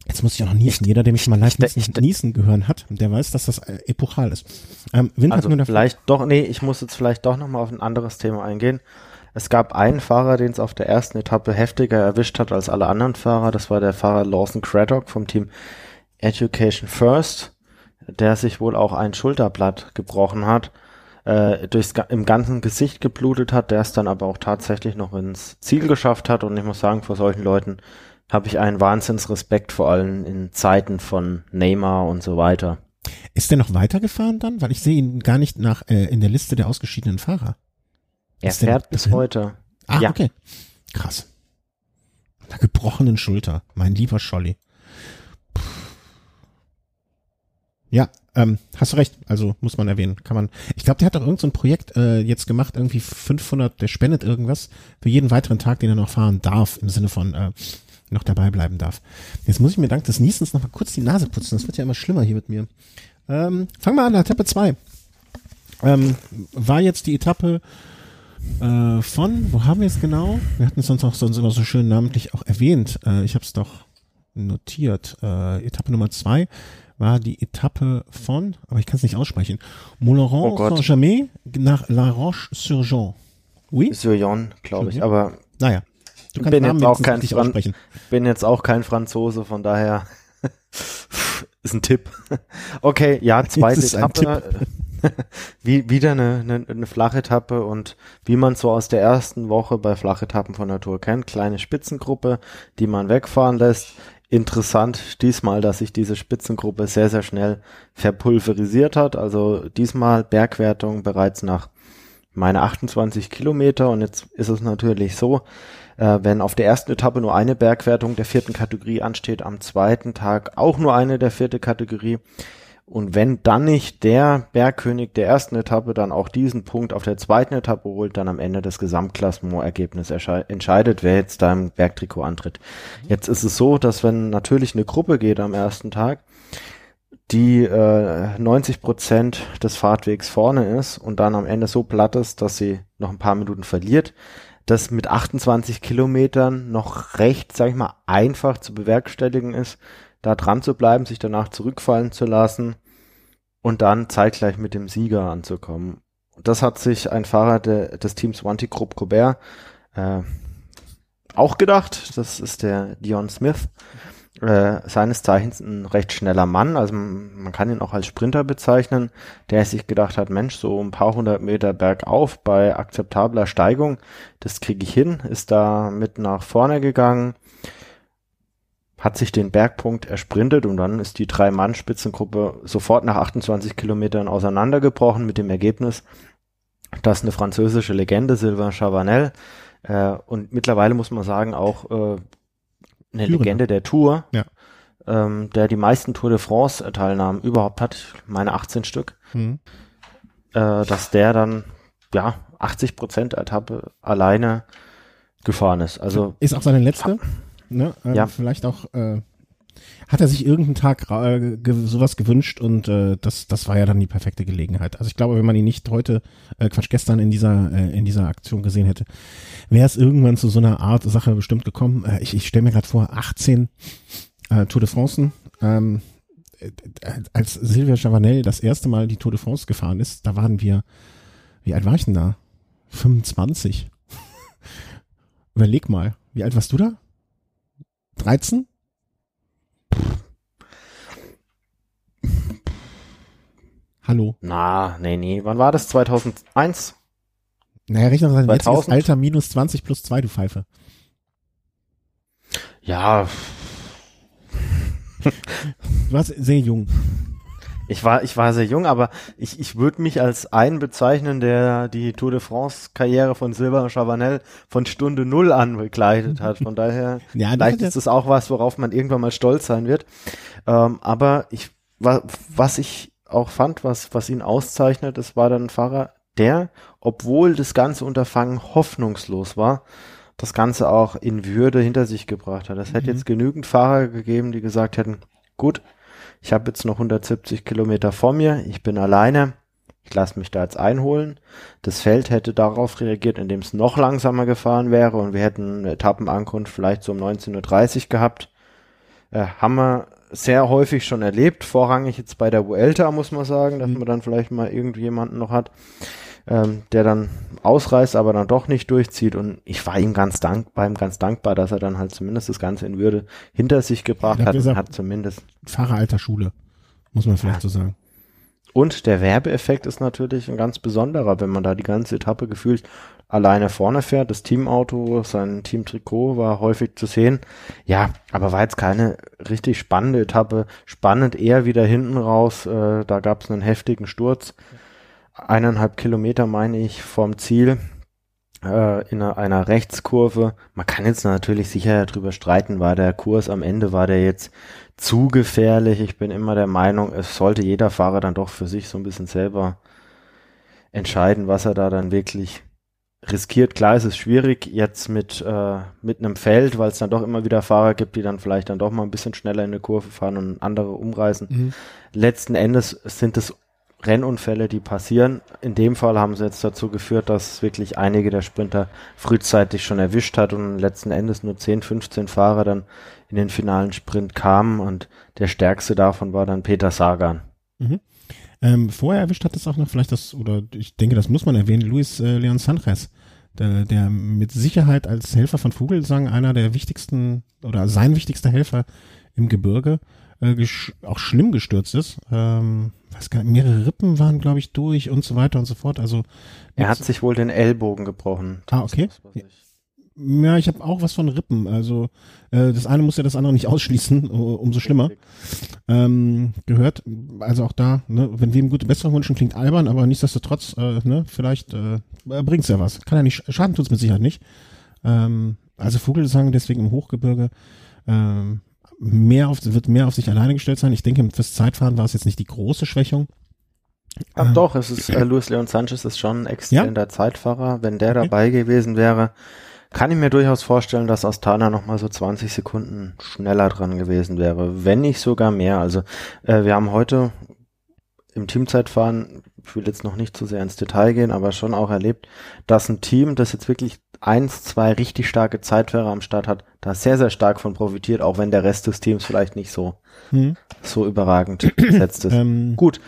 Jetzt muss ich auch noch niesen. Jeder, der mich mal live ich, niesen gehören hat, der weiß, dass das äh, epochal ist. Ähm, Wind also hat nur vielleicht doch, nee, ich muss jetzt vielleicht doch nochmal auf ein anderes Thema eingehen. Es gab einen Fahrer, den es auf der ersten Etappe heftiger erwischt hat als alle anderen Fahrer. Das war der Fahrer Lawson Craddock vom Team Education First, der sich wohl auch ein Schulterblatt gebrochen hat, äh, durchs, im ganzen Gesicht geblutet hat, der es dann aber auch tatsächlich noch ins Ziel geschafft hat. Und ich muss sagen, vor solchen Leuten habe ich einen Wahnsinnsrespekt, vor allem in Zeiten von Neymar und so weiter. Ist der noch weitergefahren dann? Weil ich sehe ihn gar nicht nach äh, in der Liste der ausgeschiedenen Fahrer. Er ist fährt bis hin? heute. Ah, ja. okay. Krass. Mit einer gebrochenen Schulter, mein lieber Scholli. Ja, ähm, hast du recht. Also muss man erwähnen. Kann man. Ich glaube, der hat doch irgendein so Projekt äh, jetzt gemacht, irgendwie 500. Der spendet irgendwas für jeden weiteren Tag, den er noch fahren darf, im Sinne von äh, noch dabei bleiben darf. Jetzt muss ich mir dank des Niesens noch mal kurz die Nase putzen. Das wird ja immer schlimmer hier mit mir. Ähm, fangen wir an, Etappe 2. Ähm, war jetzt die Etappe äh, von, wo haben wir es genau? Wir hatten es sonst auch sonst immer so schön namentlich auch erwähnt. Äh, ich habe es doch notiert. Äh, Etappe Nummer 2 war die Etappe von, aber ich kann es nicht aussprechen, Montlaurent oh Saint-Germain nach La Roche-sur-Jean. Oui? Sur-Jean, glaube ich, aber naja. Du kannst bin jetzt auch kein Fran bin jetzt auch kein Franzose, von daher ist ein Tipp. Okay, ja, zweite Etappe. wie, wieder eine, eine, eine flache Etappe und wie man so aus der ersten Woche bei Flachetappen von der Tour kennt, kleine Spitzengruppe, die man wegfahren lässt. Interessant diesmal, dass sich diese Spitzengruppe sehr, sehr schnell verpulverisiert hat. Also diesmal Bergwertung bereits nach meine 28 Kilometer und jetzt ist es natürlich so, äh, wenn auf der ersten Etappe nur eine Bergwertung der vierten Kategorie ansteht, am zweiten Tag auch nur eine der vierte Kategorie. Und wenn dann nicht der Bergkönig der ersten Etappe dann auch diesen Punkt auf der zweiten Etappe holt, dann am Ende das Gesamtklassementergebnis entscheidet, wer jetzt da im Bergtrikot antritt. Jetzt ist es so, dass wenn natürlich eine Gruppe geht am ersten Tag, die äh, 90 Prozent des Fahrtwegs vorne ist und dann am Ende so platt ist, dass sie noch ein paar Minuten verliert, das mit 28 Kilometern noch recht, sag ich mal, einfach zu bewerkstelligen ist, da dran zu bleiben, sich danach zurückfallen zu lassen und dann zeitgleich mit dem Sieger anzukommen. Das hat sich ein Fahrer de, des Teams Wanty Group Cobert äh, auch gedacht. Das ist der Dion Smith äh, seines Zeichens ein recht schneller Mann, also man kann ihn auch als Sprinter bezeichnen, der sich gedacht hat, Mensch, so ein paar hundert Meter bergauf bei akzeptabler Steigung, das kriege ich hin, ist da mit nach vorne gegangen, hat sich den Bergpunkt ersprintet und dann ist die Drei-Mann-Spitzengruppe sofort nach 28 Kilometern auseinandergebrochen mit dem Ergebnis, dass eine französische Legende, Sylvain Chavanel, äh, und mittlerweile muss man sagen, auch äh, eine Führender. Legende der Tour, ja. ähm, der die meisten Tour de France Teilnahmen überhaupt hat, meine 18 Stück, mhm. äh, dass der dann ja 80 Prozent Etappe alleine gefahren ist. Also ist auch seine letzte, ne? Ähm, ja. Vielleicht auch äh, hat er sich irgendeinen Tag äh, ge sowas gewünscht und äh, das, das war ja dann die perfekte Gelegenheit. Also ich glaube, wenn man ihn nicht heute, äh, Quatsch, gestern in dieser, äh, in dieser Aktion gesehen hätte, wäre es irgendwann zu so einer Art Sache bestimmt gekommen. Äh, ich ich stelle mir gerade vor, 18 äh, Tour de France, ähm, äh, als Silvia Chavanel das erste Mal die Tour de France gefahren ist, da waren wir, wie alt war ich denn da? 25. Überleg mal, wie alt warst du da? 13? Hallo. Na, nee, nee. Wann war das? 2001? Naja, rechne mal jetziges Alter minus 20 plus 2, du Pfeife. Ja. du warst sehr jung. Ich war, ich war sehr jung, aber ich, ich würde mich als einen bezeichnen, der die Tour de France Karriere von Silber und Chavanel von Stunde Null an begleitet hat. Von daher, Ja, vielleicht ist das auch was, worauf man irgendwann mal stolz sein wird. Ähm, aber ich, wa, was ich auch fand, was, was ihn auszeichnet, das war dann ein Fahrer, der, obwohl das ganze Unterfangen hoffnungslos war, das Ganze auch in Würde hinter sich gebracht hat. Es hätte Mhm. jetzt genügend Fahrer gegeben, die gesagt hätten, gut, ich habe jetzt noch 170 Kilometer vor mir, ich bin alleine, ich lasse mich da jetzt einholen. Das Feld hätte darauf reagiert, indem es noch langsamer gefahren wäre und wir hätten eine Etappenankunft vielleicht so um 19.30 Uhr gehabt. Äh, haben wir sehr häufig schon erlebt, vorrangig jetzt bei der Vuelta, muss man sagen, dass Mhm. man dann vielleicht mal irgendjemanden noch hat, ähm, der dann ausreißt, aber dann doch nicht durchzieht. Und ich war ihm ganz dankbar, ihm ganz dankbar, dass er dann halt zumindest das Ganze in Würde hinter sich gebracht Ja, hat und hat zumindest Fahrer alter Schule, muss man vielleicht so sagen. Und der Werbeeffekt ist natürlich ein ganz besonderer, wenn man da die ganze Etappe gefühlt alleine vorne fährt. Das Teamauto, sein Teamtrikot war häufig zu sehen. Ja, aber war jetzt keine richtig spannende Etappe. Spannend eher wieder hinten raus. Äh, da gab es einen heftigen Sturz. Eineinhalb Kilometer, meine ich, vom Ziel äh, in einer, einer Rechtskurve. Man kann jetzt natürlich sicher darüber streiten, war der Kurs am Ende, war der jetzt zu gefährlich. Ich bin immer der Meinung, es sollte jeder Fahrer dann doch für sich so ein bisschen selber entscheiden, was er da dann wirklich riskiert. Klar, es ist schwierig jetzt mit, äh, mit einem Feld, weil es dann doch immer wieder Fahrer gibt, die dann vielleicht dann doch mal ein bisschen schneller in eine Kurve fahren und andere umreißen. Mhm. Letzten Endes sind es Rennunfälle, die passieren. In dem Fall haben sie jetzt dazu geführt, dass wirklich einige der Sprinter frühzeitig schon erwischt hat und letzten Endes nur 10, 15 Fahrer dann in den finalen Sprint kamen und der stärkste davon war dann Peter Sagan. Ähm, vorher erwischt hat es auch noch vielleicht das, oder ich denke, das muss man erwähnen, Luis äh, Leon Sanchez, der, der mit Sicherheit als Helfer von Vogelsang einer der wichtigsten oder sein wichtigster Helfer im Gebirge äh, auch schlimm gestürzt ist. Ähm, weiß gar nicht, mehrere Rippen waren, glaube ich, durch und so weiter und so fort. Also Er hat sich wohl den Ellbogen gebrochen. Ah, okay. Das, ja, ich habe auch was von Rippen. Also äh, das eine muss ja das andere nicht ausschließen, umso schlimmer. ähm, gehört. Also auch da, ne, wenn wir ihm gute Besserung wünschen, klingt albern, aber nichtsdestotrotz, äh, ne, vielleicht äh, bringt's ja was. Kann ja nicht, schaden tut's mit Sicherheit nicht. Ähm, also Vogelsang deswegen im Hochgebirge ähm, mehr auf, wird mehr auf sich alleine gestellt sein. Ich denke, fürs Zeitfahren war es jetzt nicht die große Schwächung. Ach Ähm, doch, es ist äh, Luis Leon Sanchez ist schon ein exzellenter Zeitfahrer. Wenn der Okay. dabei gewesen wäre, kann ich mir durchaus vorstellen, dass Astana noch mal so 20 Sekunden schneller dran gewesen wäre, wenn nicht sogar mehr. Also äh, wir haben heute im Teamzeitfahren, ich will jetzt noch nicht zu sehr ins Detail gehen, aber schon auch erlebt, dass ein Team, das jetzt wirklich eins, zwei richtig starke Zeitfahrer am Start hat, da sehr, sehr stark von profitiert, auch wenn der Rest des Teams vielleicht nicht so, Hm, so überragend besetzt ist. ähm, Gut,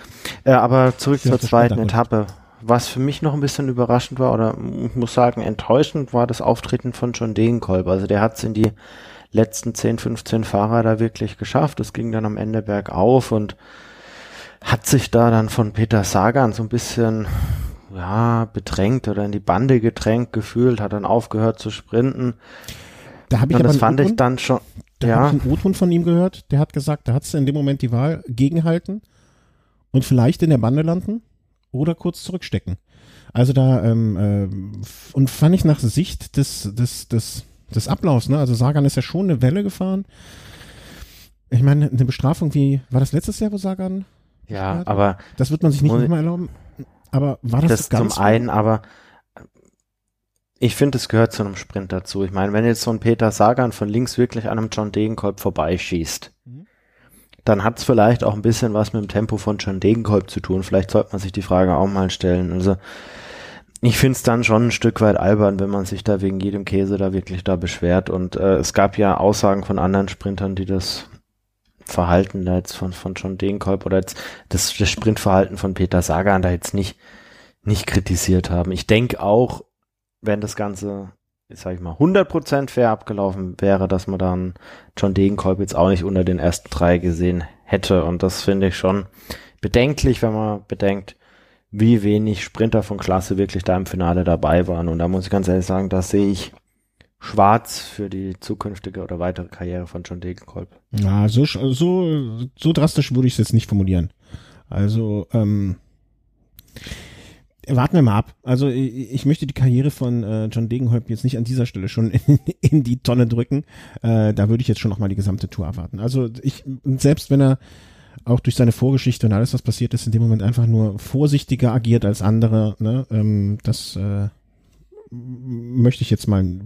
äh, aber zurück zur zweiten Etappe. Was für mich noch ein bisschen überraschend war, oder ich muss sagen, enttäuschend war das Auftreten von John Degenkolb. Also der hat es in die letzten 10, 15 Fahrer da wirklich geschafft. Es ging dann am Ende bergauf und hat sich da dann von Peter Sagan so ein bisschen ja, bedrängt oder in die Bande gedrängt gefühlt, hat dann aufgehört zu sprinten. da habe ich Und aber das fand ich dann schon, Da ja, habe ich einen O-Ton von ihm gehört, der hat gesagt, da hat in dem Moment die Wahl gegenhalten und vielleicht in der Bande landen oder kurz zurückstecken. Also da, ähm, f- und fand ich nach Sicht des, des, des, des Ablaufs, ne? Also Sagan ist ja schon eine Welle gefahren. Ich meine, eine Bestrafung wie, war das letztes Jahr, wo Sagan? ja, aber Das wird man sich nicht Muss- nochmal erlauben. Aber war das, das ganz zum einen, aber ich finde, es gehört zu einem Sprint dazu. Ich meine, wenn jetzt so ein Peter Sagan von links wirklich an einem John Degenkolb vorbeischießt, Mhm. dann hat es vielleicht auch ein bisschen was mit dem Tempo von John Degenkolb zu tun. Vielleicht sollte man sich die Frage auch mal stellen. Also ich finde es dann schon ein Stück weit albern, wenn man sich da wegen jedem Käse da wirklich da beschwert. Und äh, es gab ja Aussagen von anderen Sprintern, die das Verhalten da jetzt von, von John Degenkolb oder jetzt das, das Sprintverhalten von Peter Sagan da jetzt nicht, nicht kritisiert haben. Ich denke auch, wenn das Ganze, jetzt sag ich mal, 100% fair abgelaufen wäre, dass man dann John Degenkolb jetzt auch nicht unter den ersten drei gesehen hätte. Und das finde ich schon bedenklich, wenn man bedenkt, wie wenig Sprinter von Klasse wirklich da im Finale dabei waren. Und da muss ich ganz ehrlich sagen, da sehe ich schwarz für die zukünftige oder weitere Karriere von John Degenkolb. Ja, so, so, so drastisch würde ich es jetzt nicht formulieren. Also, ähm, warten wir mal ab. Also ich, möchte die Karriere von äh, John Degenholm jetzt nicht an dieser Stelle schon in, in die Tonne drücken. Äh, da würde ich jetzt schon noch mal die gesamte Tour erwarten. Also ich selbst wenn er auch durch seine Vorgeschichte und alles, was passiert ist, in dem Moment einfach nur vorsichtiger agiert als andere, ne? ähm, das äh, möchte ich jetzt mal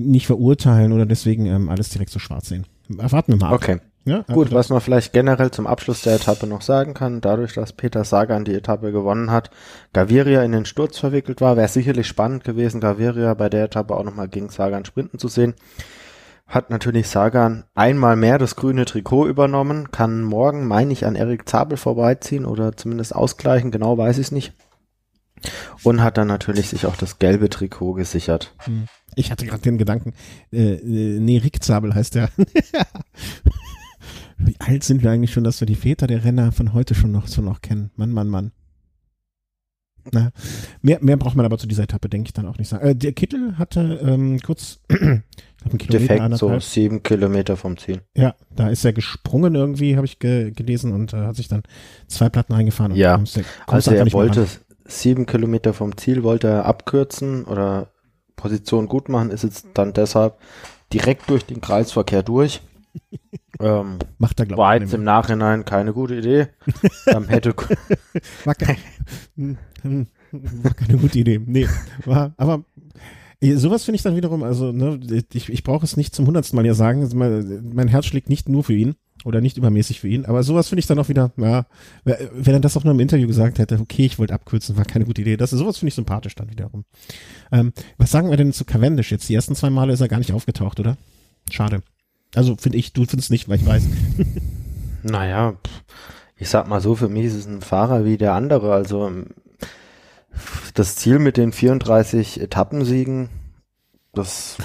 nicht verurteilen oder deswegen ähm, alles direkt so schwarz sehen. Erwarten wir mal. Okay. Ja, Gut, was man vielleicht generell zum Abschluss der Etappe noch sagen kann, dadurch, dass Peter Sagan die Etappe gewonnen hat, Gaviria in den Sturz verwickelt war, wäre sicherlich spannend gewesen, Gaviria bei der Etappe auch nochmal gegen Sagan sprinten zu sehen. Hat natürlich Sagan einmal mehr das grüne Trikot übernommen, kann morgen, meine ich, an Erik Zabel vorbeiziehen oder zumindest ausgleichen, genau weiß ich es nicht. Und hat dann natürlich sich auch das gelbe Trikot gesichert. Hm. Ich hatte gerade den Gedanken, äh, äh, nee, Rick Zabel heißt der. Wie alt sind wir eigentlich schon, dass wir die Väter der Renner von heute schon noch so noch kennen? Mann, Mann, Mann. Na, mehr, mehr braucht man aber zu dieser Etappe, denke ich dann auch nicht sagen. Äh, der Kittel hatte ähm, kurz glaub, einen Kilometer, Defekt, so sieben Kilometer vom Ziel. Ja, da ist er gesprungen irgendwie, habe ich ge gelesen und äh, hat sich dann zwei Platten eingefahren. Ja, kommst also er wollte sieben Kilometer vom Ziel, wollte er abkürzen oder Position gut machen, ist jetzt dann deshalb direkt durch den Kreisverkehr durch. Ähm, Macht er, glaube War jetzt im Nachhinein keine gute Idee. ähm, hätte war, ke war keine gute Idee. Nee, war, aber sowas finde ich dann wiederum, also ne, ich, ich brauche es nicht zum hundertsten Mal ja sagen, mein Herz schlägt nicht nur für ihn oder nicht übermäßig für ihn, aber sowas finde ich dann auch wieder, ja, wenn er das auch nur im Interview gesagt hätte, okay, ich wollte abkürzen, war keine gute Idee. Das ist sowas finde ich sympathisch dann wiederum. Ähm, was sagen wir denn zu Cavendish jetzt? Die ersten zwei Male ist er gar nicht aufgetaucht, oder? Schade. Also finde ich, du findest nicht, weil ich weiß. naja, ich sag mal so, für mich ist es ein Fahrer wie der andere. Also das Ziel mit den 34 Etappensiegen, das,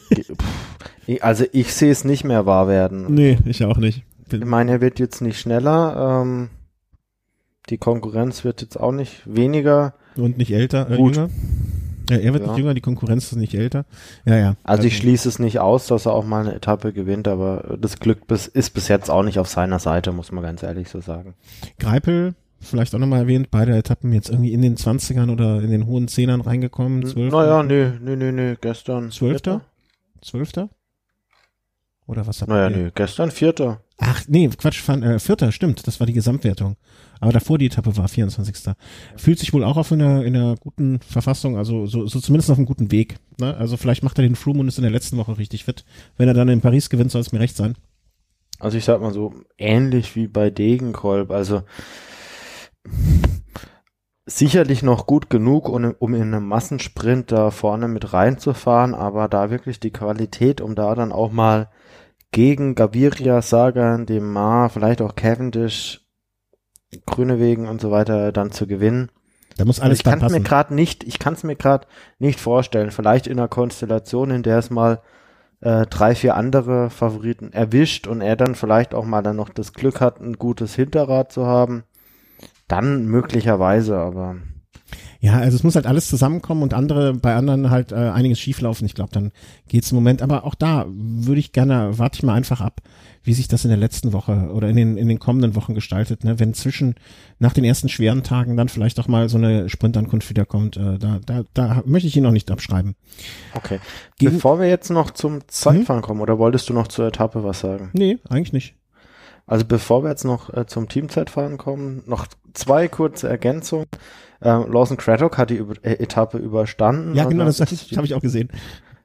also ich sehe es nicht mehr wahr werden. Nee, ich auch nicht. Ich meine, er wird jetzt nicht schneller, ähm, die Konkurrenz wird jetzt auch nicht weniger. Und nicht älter, äh, Gut. jünger? Ja, er wird ja. nicht jünger, die Konkurrenz ist nicht älter. Ja, ja. Also ich also schließe es nicht aus, dass er auch mal eine Etappe gewinnt, aber das Glück bis, ist bis jetzt auch nicht auf seiner Seite, muss man ganz ehrlich so sagen. Greipel, vielleicht auch nochmal erwähnt, beide Etappen jetzt irgendwie in den 20ern oder in den hohen Zehnern reingekommen. Zwölfter? Naja, nö, nö, nö, nö, gestern. Zwölfter? Zwölfter? Oder was hat Naja, nö, gestern Vierter. Ach, nee, Quatsch, fand, äh, Vierter, stimmt, das war die Gesamtwertung. Aber davor die Etappe war 24. Fühlt sich wohl auch auf einer, in einer guten Verfassung, also so, so zumindest auf einem guten Weg. Ne? Also vielleicht macht er den Froome und ist in der letzten Woche richtig fit. Wenn er dann in Paris gewinnt, soll es mir recht sein. Also ich sag mal so, ähnlich wie bei Degenkolb, also sicherlich noch gut genug, um, um in einem Massensprint da vorne mit reinzufahren, aber da wirklich die Qualität, um da dann auch mal gegen Gaviria, Sagan, Demar, vielleicht auch Cavendish Grüne Wegen und so weiter dann zu gewinnen. Da muss alles also ich kann es mir gerade nicht, ich kann es mir gerade nicht vorstellen. Vielleicht in einer Konstellation, in der es mal äh, drei, vier andere Favoriten erwischt und er dann vielleicht auch mal dann noch das Glück hat, ein gutes Hinterrad zu haben. Dann möglicherweise, aber ja, also es muss halt alles zusammenkommen und andere bei anderen halt äh, einiges schieflaufen. Ich glaube, dann geht's im Moment. Aber auch da würde ich gerne, warte ich mal einfach ab, wie sich das in der letzten Woche oder in den in den kommenden Wochen gestaltet. Ne? Wenn zwischen nach den ersten schweren Tagen dann vielleicht auch mal so eine Sprintankunft wiederkommt, äh, da da da möchte ich ihn noch nicht abschreiben. Okay. Gegen Bevor wir jetzt noch zum Zeitfahren hm? kommen, oder wolltest du noch zur Etappe was sagen? Nee, eigentlich nicht. Also bevor wir jetzt noch äh, zum Teamzeitfahren kommen, noch zwei kurze Ergänzungen. Äh, Lawson Craddock hat die Über äh, Etappe überstanden. Ja, genau, das, das habe ich auch gesehen.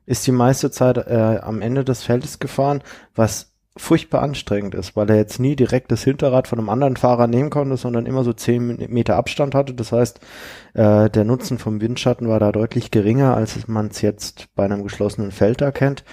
Ist die meiste Zeit äh, am Ende des Feldes gefahren, was furchtbar anstrengend ist, weil er jetzt nie direkt das Hinterrad von einem anderen Fahrer nehmen konnte, sondern immer so zehn Meter Abstand hatte. Das heißt, äh, der Nutzen vom Windschatten war da deutlich geringer, als man es jetzt bei einem geschlossenen Feld erkennt.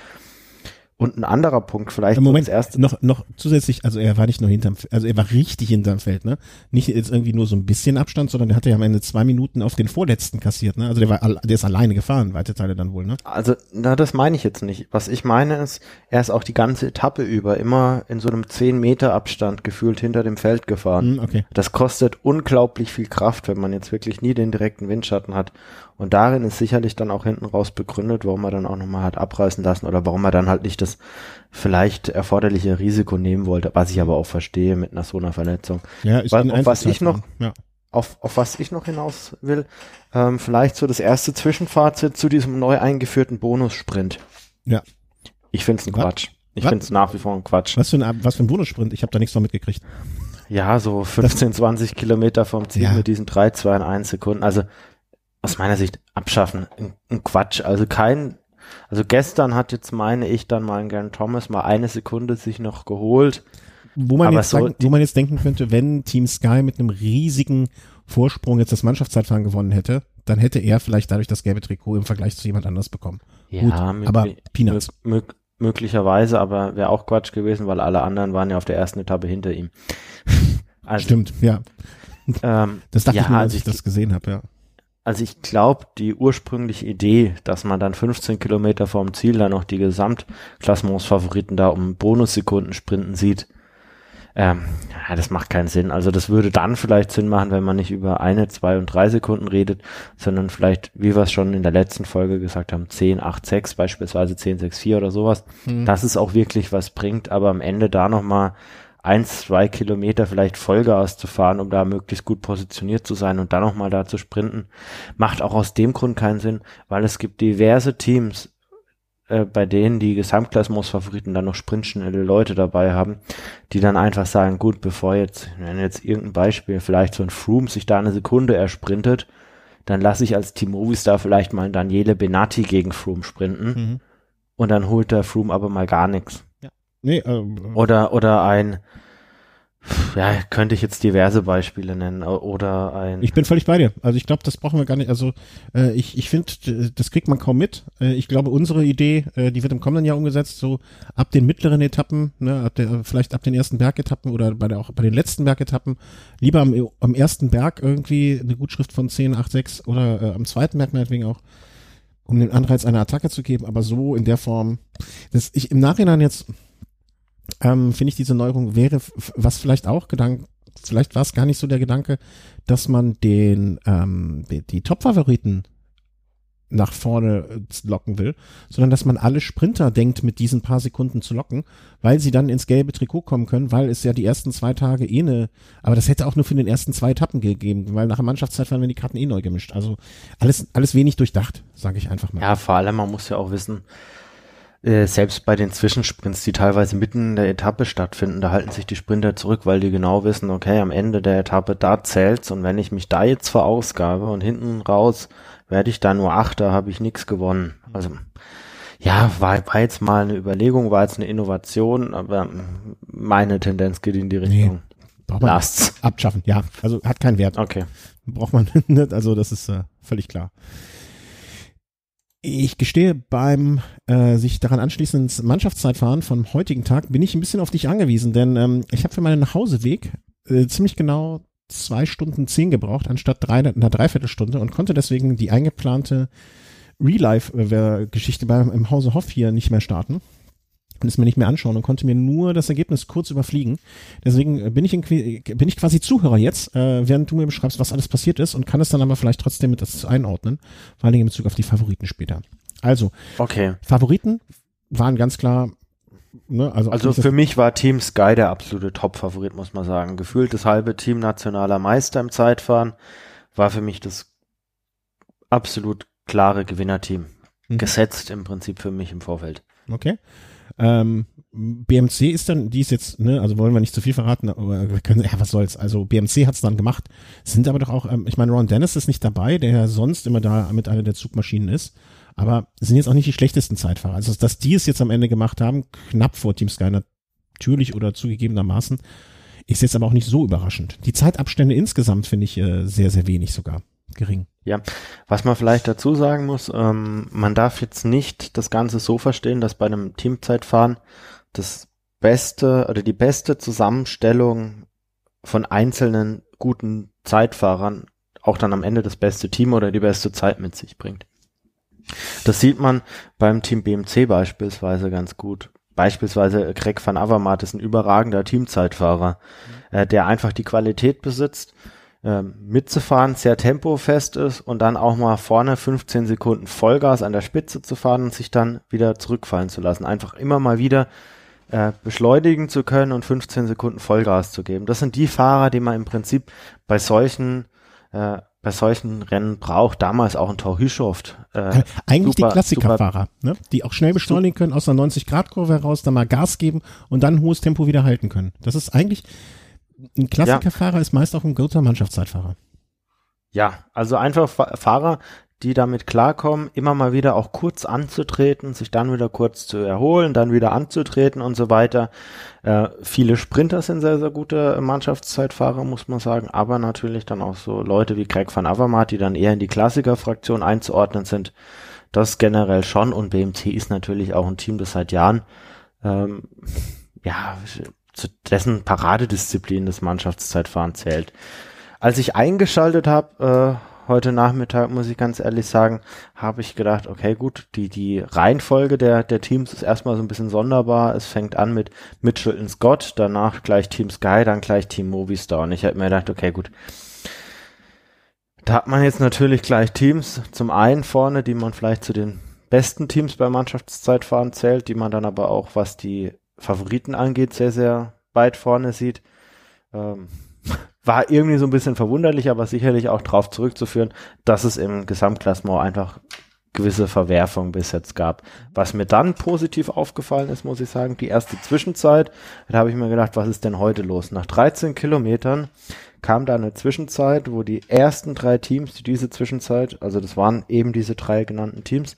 Und ein anderer Punkt vielleicht. Im Moment erst noch noch zusätzlich, also er war nicht nur hinterm, also er war richtig hinterm Feld, ne? Nicht jetzt irgendwie nur so ein bisschen Abstand, sondern der hatte ja am Ende zwei Minuten auf den vorletzten kassiert, ne? Also der war, der ist alleine gefahren, weite Teile dann wohl, ne? Also na, das meine ich jetzt nicht. Was ich meine ist, er ist auch die ganze Etappe über immer in so einem zehn Meter Abstand gefühlt hinter dem Feld gefahren. Mm, okay. Das kostet unglaublich viel Kraft, wenn man jetzt wirklich nie den direkten Windschatten hat. Und darin ist sicherlich dann auch hinten raus begründet, warum er dann auch nochmal hat abreißen lassen oder warum er dann halt nicht das vielleicht erforderliche Risiko nehmen wollte, was ich aber auch verstehe mit einer so einer Verletzung. Ja, ist Weil, ein auf was ich noch, Ja. auf, auf was ich noch hinaus will, ähm, vielleicht so das erste Zwischenfazit zu diesem neu eingeführten Bonussprint. Ja. Ich find's ein Was? Quatsch. Ich Was? find's nach wie vor ein Quatsch. Was für ein, was für ein Bonussprint? Ich habe da nichts von mitgekriegt. Ja, so 15, 20 Kilometer vom Ziel Ja. mit diesen 3, 2 und 1 Sekunden. Also aus meiner Sicht abschaffen. Ein, ein Quatsch. Also kein, also gestern hat jetzt meine ich dann mal Gern Thomas mal eine Sekunde sich noch geholt. Wo man, Aber jetzt so sagen, wo man jetzt denken könnte, wenn Team Sky mit einem riesigen Vorsprung jetzt das Mannschaftszeitfahren gewonnen hätte, dann hätte er vielleicht dadurch das gelbe Trikot im Vergleich zu jemand anders bekommen. Gut, möglich- aber Peanuts. mög- mög- möglicherweise, aber wäre auch Quatsch gewesen, weil alle anderen waren ja auf der ersten Etappe hinter ihm. Also, Stimmt, ja. Ähm, Das dachte ja, ich mir, als also ich das gesehen habe, ja. Also ich glaube, die ursprüngliche Idee, dass man dann 15 Kilometer vorm Ziel dann noch die Gesamtklassementsfavoriten da um Bonussekunden sprinten sieht, ähm, ja, das macht keinen Sinn. Also das würde dann vielleicht Sinn machen, wenn man nicht über eine, zwei und drei Sekunden redet, sondern vielleicht, wie wir es schon in der letzten Folge gesagt haben, 10, 8, 6, beispielsweise 10, 6, 4 oder sowas, dass es auch wirklich was bringt, aber am Ende da nochmal eins, zwei Kilometer vielleicht Vollgas zu fahren, um da möglichst gut positioniert zu sein und dann nochmal da zu sprinten, macht auch aus dem Grund keinen Sinn, weil es gibt diverse Teams, äh, bei denen die Gesamtklassementsfavoriten dann noch sprintschnelle Leute dabei haben, die dann einfach sagen, gut, bevor jetzt, ich nenne jetzt irgendein Beispiel, vielleicht so ein Froome sich da eine Sekunde ersprintet, dann lasse ich als Team Movistar vielleicht mal Daniele Benatti gegen Froome sprinten Mhm. und dann holt der Froome aber mal gar nichts. Nee, ähm, Oder, oder ein, ja, könnte ich jetzt diverse Beispiele nennen, oder ein, ich bin völlig bei dir. Also ich glaube, das brauchen wir gar nicht. Also äh, ich, ich finde, das kriegt man kaum mit. Äh, ich glaube, unsere Idee, äh, die wird im kommenden Jahr umgesetzt, so ab den mittleren Etappen, ne, ab der, vielleicht ab den ersten Bergetappen oder bei der, auch bei den letzten Bergetappen, lieber am, am ersten Berg irgendwie eine Gutschrift von 10, 8, 6 oder äh, am zweiten Berg meinetwegen auch, um den Anreiz einer Attacke zu geben, aber so in der Form, dass ich im Nachhinein jetzt ähm, finde ich diese Neuerung wäre, was vielleicht auch Gedanke, vielleicht war es gar nicht so der Gedanke, dass man den ähm, die, die Top-Favoriten nach vorne äh, locken will, sondern dass man alle Sprinter denkt, mit diesen paar Sekunden zu locken, weil sie dann ins gelbe Trikot kommen können, weil es ja die ersten zwei Tage eh ne, aber das hätte auch nur für den ersten zwei Etappen gegeben, weil nach der Mannschaftszeitfahren werden die Karten eh neu gemischt. Also alles, alles wenig durchdacht, sage ich einfach mal. Ja, vor allem, man muss ja auch wissen, äh, selbst bei den Zwischensprints, die teilweise mitten in der Etappe stattfinden, da halten sich die Sprinter zurück, weil die genau wissen, okay, am Ende der Etappe, da zählt's und wenn ich mich da jetzt verausgabe und hinten raus werde ich da nur Achter, habe ich nichts gewonnen. Also, ja, war, war jetzt mal eine Überlegung, war jetzt eine Innovation, aber meine Tendenz geht in die Richtung. Braucht man Lasst's. abschaffen, ja. Also hat keinen Wert. Okay. braucht man nicht, also das ist äh, völlig klar. Ich gestehe, beim äh, sich daran anschließenden Mannschaftszeitfahren vom heutigen Tag bin ich ein bisschen auf dich angewiesen, denn ähm, ich habe für meinen Nachhauseweg äh, ziemlich genau zwei Stunden zehn gebraucht, anstatt drei, einer Dreiviertelstunde und konnte deswegen die eingeplante Real-Life-Geschichte beim im Hause Hoff hier nicht mehr starten und es mir nicht mehr anschauen und konnte mir nur das Ergebnis kurz überfliegen. Deswegen äh, bin ich, in, bin ich quasi Zuhörer jetzt, äh, während du mir beschreibst, was alles passiert ist und kann es dann aber vielleicht trotzdem mit das einordnen, vor allem in Bezug auf die Favoriten später. Also, Okay. Favoriten waren ganz klar, ne, also, Also für mich war Team Sky der absolute Top-Favorit, muss man sagen. Gefühlt das halbe Team nationaler Meister im Zeitfahren war für mich das absolut klare Gewinnerteam. Mhm. Gesetzt im Prinzip für mich im Vorfeld. Okay. Ähm, BMC ist dann, die ist jetzt, ne, also wollen wir nicht zu viel verraten, aber wir können, ja, was soll's. Also BMC hat's dann gemacht, sind aber doch auch, ähm, ich meine, Ron Dennis ist nicht dabei, der ja sonst immer da mit einer der Zugmaschinen ist, aber sind jetzt auch nicht die schlechtesten Zeitfahrer. Also, dass die es jetzt am Ende gemacht haben, knapp vor Team Sky natürlich oder zugegebenermaßen, ist jetzt aber auch nicht so überraschend. Die Zeitabstände insgesamt finde ich äh, sehr, sehr wenig sogar. Gering. Was man vielleicht dazu sagen muss, ähm, man darf jetzt nicht das Ganze so verstehen, dass bei einem Teamzeitfahren das beste oder die beste Zusammenstellung von einzelnen guten Zeitfahrern auch dann am Ende das beste Team oder die beste Zeit mit sich bringt. Das sieht man beim Team BMC beispielsweise ganz gut. Beispielsweise Greg van Avermaet ist ein überragender Teamzeitfahrer, äh, der einfach die Qualität besitzt, ähm, mitzufahren, sehr tempofest ist und dann auch mal vorne 15 Sekunden Vollgas an der Spitze zu fahren und sich dann wieder zurückfallen zu lassen. Einfach immer mal wieder äh, beschleunigen zu können und 15 Sekunden Vollgas zu geben. Das sind die Fahrer, die man im Prinzip bei solchen äh, bei solchen Rennen braucht. Damals auch ein Tor Hüschoft. Äh, Eigentlich super, die Klassikerfahrer, ne? die auch schnell beschleunigen können, aus einer 90-Grad-Kurve heraus, dann mal Gas geben und dann hohes Tempo wieder halten können. Das ist eigentlich, ein Klassikerfahrer ja. ist meist auch ein guter Mannschaftszeitfahrer. Ja, also einfach Fahrer, die damit klarkommen, immer mal wieder auch kurz anzutreten, sich dann wieder kurz zu erholen, dann wieder anzutreten und so weiter. Äh, viele Sprinter sind sehr, sehr gute Mannschaftszeitfahrer, muss man sagen, aber natürlich dann auch so Leute wie Greg van Avermaet, die dann eher in die Klassikerfraktion einzuordnen sind. Das generell schon und BMT ist natürlich auch ein Team, das seit Jahren ähm, ja zu dessen Paradedisziplin des Mannschaftszeitfahren zählt. Als ich eingeschaltet habe, äh, heute Nachmittag, muss ich ganz ehrlich sagen, habe ich gedacht, okay, gut, die, die Reihenfolge der, der Teams ist erstmal so ein bisschen sonderbar. Es fängt an mit Mitchell und Scott, danach gleich Team Sky, dann gleich Team Movistar. Und ich habe mir gedacht, okay, gut. Da hat man jetzt natürlich gleich Teams, zum einen vorne, die man vielleicht zu den besten Teams bei Mannschaftszeitfahren zählt, die man dann aber auch, was die Favoriten angeht, sehr, sehr weit vorne sieht. Ähm, war irgendwie so ein bisschen verwunderlich, aber sicherlich auch darauf zurückzuführen, dass es im Gesamtklassement einfach gewisse Verwerfungen bis jetzt gab. Was mir dann positiv aufgefallen ist, muss ich sagen, die erste Zwischenzeit, da habe ich mir gedacht, was ist denn heute los? Nach 13 Kilometern kam da eine Zwischenzeit, wo die ersten drei Teams, die diese Zwischenzeit, also das waren eben diese drei genannten Teams,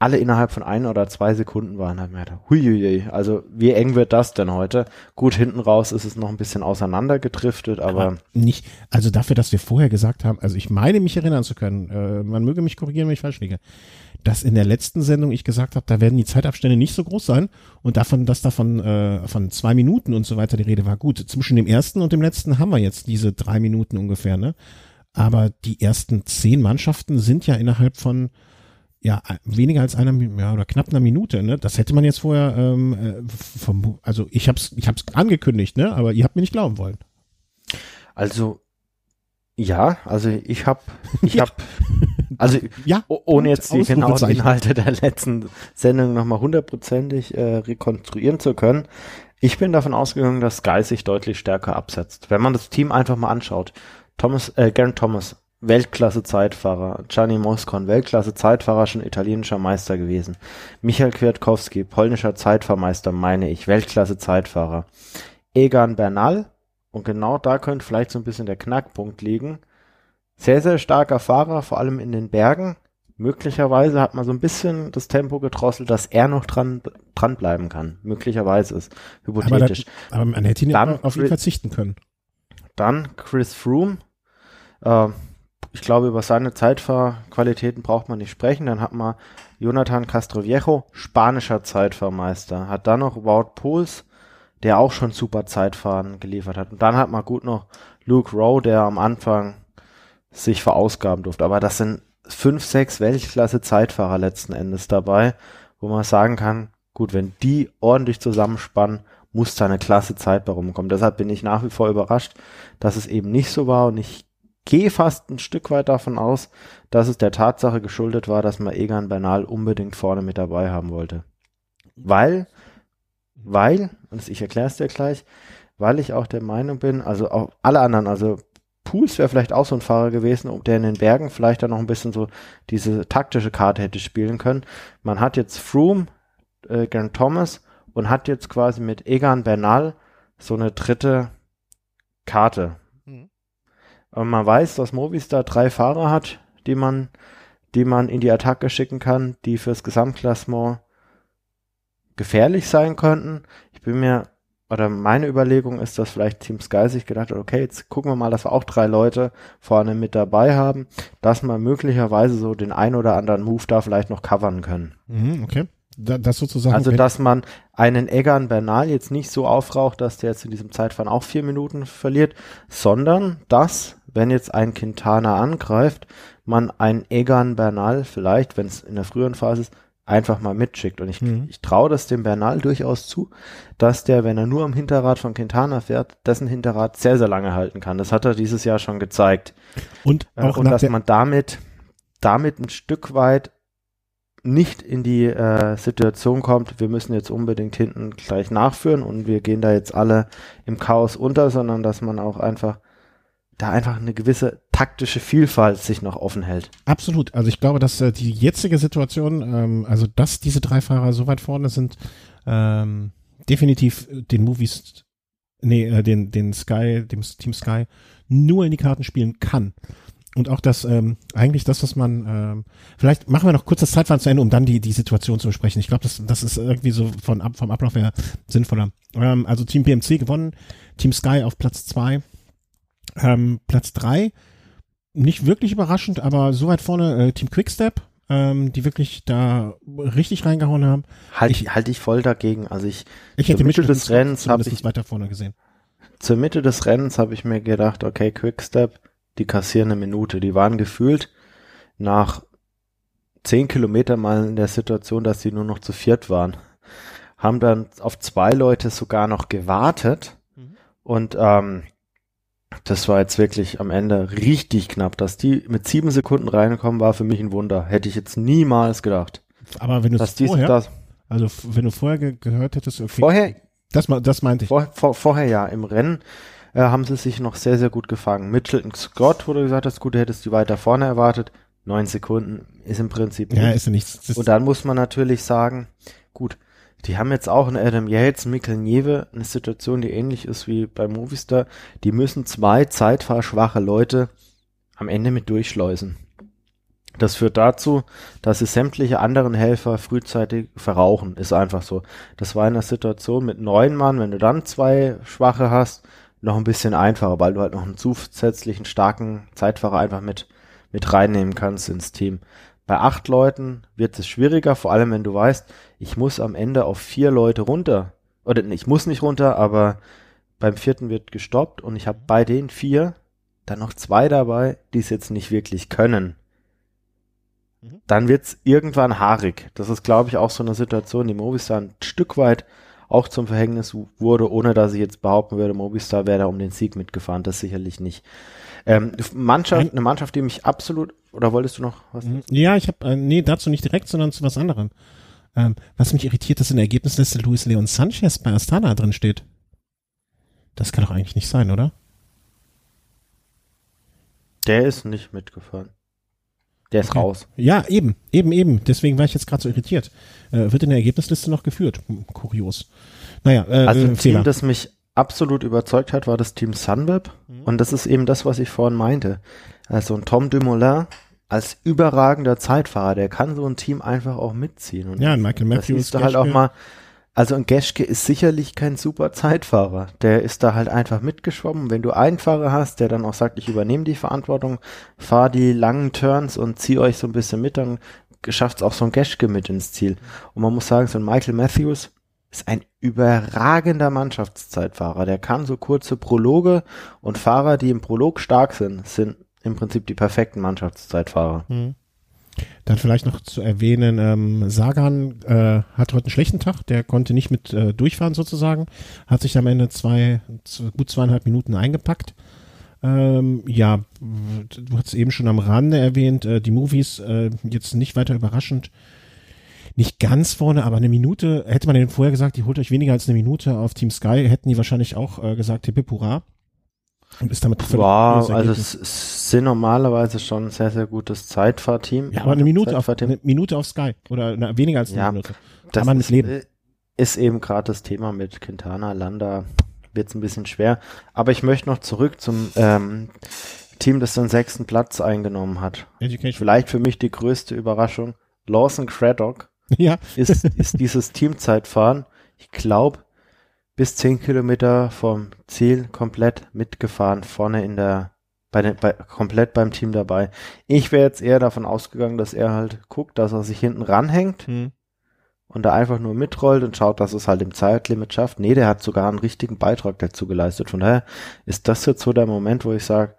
alle innerhalb von ein oder zwei Sekunden waren, mir gedacht, huiuiui, also wie eng wird das denn heute? Gut, hinten raus ist es noch ein bisschen auseinandergedriftet, aber, aber nicht, also dafür, dass wir vorher gesagt haben, also ich meine mich erinnern zu können, äh, man möge mich korrigieren, wenn ich falsch liege, dass in der letzten Sendung ich gesagt habe, da werden die Zeitabstände nicht so groß sein und davon, dass davon äh, von zwei Minuten und so weiter die Rede war. Gut, zwischen dem ersten und dem letzten haben wir jetzt diese drei Minuten ungefähr, ne? Aber die ersten zehn Mannschaften sind ja innerhalb von ja, weniger als einer ja, oder knapp einer Minute, ne? Das hätte man jetzt vorher ähm, äh, vom, also ich hab's, ich hab's angekündigt, ne? Aber ihr habt mir nicht glauben wollen. Also ja, also ich hab, ich ja. hab, also ja, ohne jetzt die genauen Inhalte der letzten Sendung nochmal hundertprozentig äh, rekonstruieren zu können, ich bin davon ausgegangen, dass Sky sich deutlich stärker absetzt. Wenn man das Team einfach mal anschaut, Thomas, äh, Garen Thomas, Weltklasse-Zeitfahrer. Gianni Moscon, Weltklasse-Zeitfahrer, schon italienischer Meister gewesen. Michael Kwiatkowski, polnischer Zeitfahrmeister, meine ich, Weltklasse-Zeitfahrer. Egan Bernal, und genau da könnte vielleicht so ein bisschen der Knackpunkt liegen. Sehr, sehr starker Fahrer, vor allem in den Bergen. Möglicherweise hat man so ein bisschen das Tempo gedrosselt, dass er noch dran, dran bleiben kann. Möglicherweise ist hypothetisch. Aber, da, aber man hätte ihn dann, auf ihn verzichten können. Dann Chris Froome, äh, ich glaube, über seine Zeitfahrqualitäten braucht man nicht sprechen. Dann hat man Jonathan Castroviejo, spanischer Zeitfahrmeister. Hat dann noch Wout Pools, der auch schon super Zeitfahren geliefert hat. Und dann hat man gut noch Luke Rowe, der am Anfang sich verausgaben durfte. Aber das sind fünf, sechs Weltklasse-Zeitfahrer letzten Endes dabei, wo man sagen kann, gut, wenn die ordentlich zusammenspannen, muss da eine klasse Zeit bei rumkommen. Deshalb bin ich nach wie vor überrascht, dass es eben nicht so war und ich gehe fast ein Stück weit davon aus, dass es der Tatsache geschuldet war, dass man Egan Bernal unbedingt vorne mit dabei haben wollte. Weil, weil, und ich erkläre es dir gleich, weil ich auch der Meinung bin, also auch alle anderen, also Pools wäre vielleicht auch so ein Fahrer gewesen, der in den Bergen vielleicht dann noch ein bisschen so diese taktische Karte hätte spielen können. Man hat jetzt Froome, äh, Gern Thomas und hat jetzt quasi mit Egan Bernal so eine dritte Karte. Man weiß, dass Movistar drei Fahrer hat, die man, die man in die Attacke schicken kann, die fürs Gesamtklassement gefährlich sein könnten. Ich bin mir, oder meine Überlegung ist, dass vielleicht Team Sky sich gedacht hat, okay, jetzt gucken wir mal, dass wir auch drei Leute vorne mit dabei haben, dass man möglicherweise so den ein oder anderen Move da vielleicht noch covern können. Mhm, okay das sozusagen. Also, dass man einen Eggern Bernal jetzt nicht so aufraucht, dass der jetzt in diesem Zeitfahren auch vier Minuten verliert, sondern dass, wenn jetzt ein Quintana angreift, man einen Eggern Bernal vielleicht, wenn es in der früheren Phase ist, einfach mal mitschickt. Und ich, Mhm. ich traue das dem Bernal durchaus zu, dass der, wenn er nur am Hinterrad von Quintana fährt, dessen Hinterrad sehr, sehr lange halten kann. Das hat er dieses Jahr schon gezeigt. Und Äh, auch und nach dass man damit, damit ein Stück weit nicht in die äh, Situation kommt, wir müssen jetzt unbedingt hinten gleich nachführen und wir gehen da jetzt alle im Chaos unter, sondern dass man auch einfach da einfach eine gewisse taktische Vielfalt sich noch offen hält. Absolut. Also ich glaube, dass äh, die jetzige Situation, ähm, also dass diese drei Fahrer so weit vorne sind, ähm, definitiv den Movies, nee, äh, den, den Sky, dem Team Sky nur in die Karten spielen kann. Und auch das, ähm, eigentlich das, was man, ähm, vielleicht machen wir noch kurz das Zeitfahren zu Ende, um dann die, die Situation zu besprechen. Ich glaube, das, das ist irgendwie so von, ab, vom Ablauf her sinnvoller. Ähm, also Team PMC gewonnen, Team Sky auf Platz zwei, ähm, Platz drei, nicht wirklich überraschend, aber so weit vorne äh, Team Quickstep, ähm, die wirklich da richtig reingehauen haben. Halt Ich- halt ich voll dagegen. Also ich, Ich hätte Mitte des Rennens hab zumindest ich- weiter vorne gesehen. zur Mitte des Rennens habe ich mir gedacht, okay, Quickstep, die kassieren eine Minute. Die waren gefühlt nach zehn Kilometern mal in der Situation, dass sie nur noch zu viert waren. Haben dann auf zwei Leute sogar noch gewartet. Mhm. Und ähm, das war jetzt wirklich am Ende richtig knapp. Dass die mit sieben Sekunden reinkommen, war für mich ein Wunder. Hätte ich jetzt niemals gedacht. Aber wenn du es vorher, das also wenn du vorher ge gehört hättest, okay, vorher, das, das meinte ich. Vor, vor, vorher ja, im Rennen äh, haben sie sich noch sehr, sehr gut gefangen. Mitchell und Scott, wo du gesagt hast, gut, du hättest die weiter vorne erwartet. Neun Sekunden ist im Prinzip Ja, nichts. ist ja nichts. Und dann muss man natürlich sagen, gut, die haben jetzt auch einen Adam Yates, Mikkel Nieve, eine Situation, die ähnlich ist wie bei Movistar. Die müssen zwei zeitfahrschwache Leute am Ende mit durchschleusen. Das führt dazu, dass sie sämtliche anderen Helfer frühzeitig verrauchen. Ist einfach so. Das war in der Situation mit neun Mann, wenn du dann zwei Schwache hast, noch ein bisschen einfacher, weil du halt noch einen zusätzlichen starken Zeitfahrer einfach mit, mit reinnehmen kannst ins Team. Bei acht Leuten wird es schwieriger, vor allem wenn du weißt, ich muss am Ende auf vier Leute runter. Oder ich muss nicht runter, aber beim vierten wird gestoppt und ich habe bei den vier dann noch zwei dabei, die es jetzt nicht wirklich können. Mhm. Dann wird's irgendwann haarig. Das ist, glaube ich, auch so eine Situation, die Movistar ein Stück weit auch zum Verhängnis wurde, ohne dass ich jetzt behaupten würde, Movistar wäre da um den Sieg mitgefahren. Das sicherlich nicht. Ähm, Mannschaft, eine Mannschaft, die mich absolut, oder wolltest du noch was? Mhm. Ja, ich habe, äh, nee, dazu nicht direkt, sondern zu was anderem. Ähm, was mich irritiert, dass in der Ergebnisliste Luis Leon Sanchez bei Astana drin steht. Das kann doch eigentlich nicht sein, oder? Der ist nicht mitgefahren. Der ist raus. Ja, eben, eben, eben. Deswegen war ich jetzt gerade so irritiert. Äh, wird in der Ergebnisliste noch geführt. Hm, Kurios. Naja, äh, Also äh, ein Fehler. Team, das mich absolut überzeugt hat, war das Team Sunweb. Mhm. Und das ist eben das, was ich vorhin meinte. Also ein Tom Dumoulin als überragender Zeitfahrer, der kann so ein Team einfach auch mitziehen. Und ja, Michael das Matthews. siehst du halt auch mal. Also ein Geschke ist sicherlich kein super Zeitfahrer. Der ist da halt einfach mitgeschwommen. Wenn du einen Fahrer hast, der dann auch sagt, ich übernehme die Verantwortung, fahr die langen Turns und zieh euch so ein bisschen mit, dann schafft's auch so ein Geschke mit ins Ziel. Und man muss sagen, so ein Michael Matthews ist ein überragender Mannschaftszeitfahrer. Der kann so kurze Prologe und Fahrer, die im Prolog stark sind, sind im Prinzip die perfekten Mannschaftszeitfahrer. Mhm. Dann vielleicht noch zu erwähnen, ähm, Sagan äh, hat heute einen schlechten Tag, der konnte nicht mit äh, durchfahren sozusagen, hat sich am Ende zwei, gut zweieinhalb Minuten eingepackt. Ähm, ja, du hast eben schon am Rande erwähnt, äh, die Movies äh, jetzt nicht weiter überraschend. Nicht ganz vorne, aber eine Minute, hätte man denen vorher gesagt, die holt euch weniger als eine Minute auf Team Sky, hätten die wahrscheinlich auch äh, gesagt, Hip Hip Hurra. Und ist damit Wow, also es es sind normalerweise schon ein sehr, sehr gutes Zeitfahrteam. Ja, aber eine Minute auf, eine Minute auf Sky. Oder na, weniger als eine Ja, Minute. das man mit ist, leben. äh, Ist eben gerade das Thema mit Quintana, Landa, wird's ein bisschen schwer. Aber ich möchte noch zurück zum ähm, Team, das den sechsten Platz eingenommen hat. Education. Vielleicht für mich die größte Überraschung. Lawson Craddock Ja, ist, ist dieses Teamzeitfahren. Ich glaube, bis zehn Kilometer vom Ziel komplett mitgefahren, vorne in der, bei den, bei, komplett beim Team dabei. Ich wäre jetzt eher davon ausgegangen, dass er halt guckt, dass er sich hinten ranhängt hm. und da einfach nur mitrollt und schaut, dass es halt im Zeitlimit schafft. Nee, der hat sogar einen richtigen Beitrag dazu geleistet. Von daher ist das jetzt so der Moment, wo ich sage,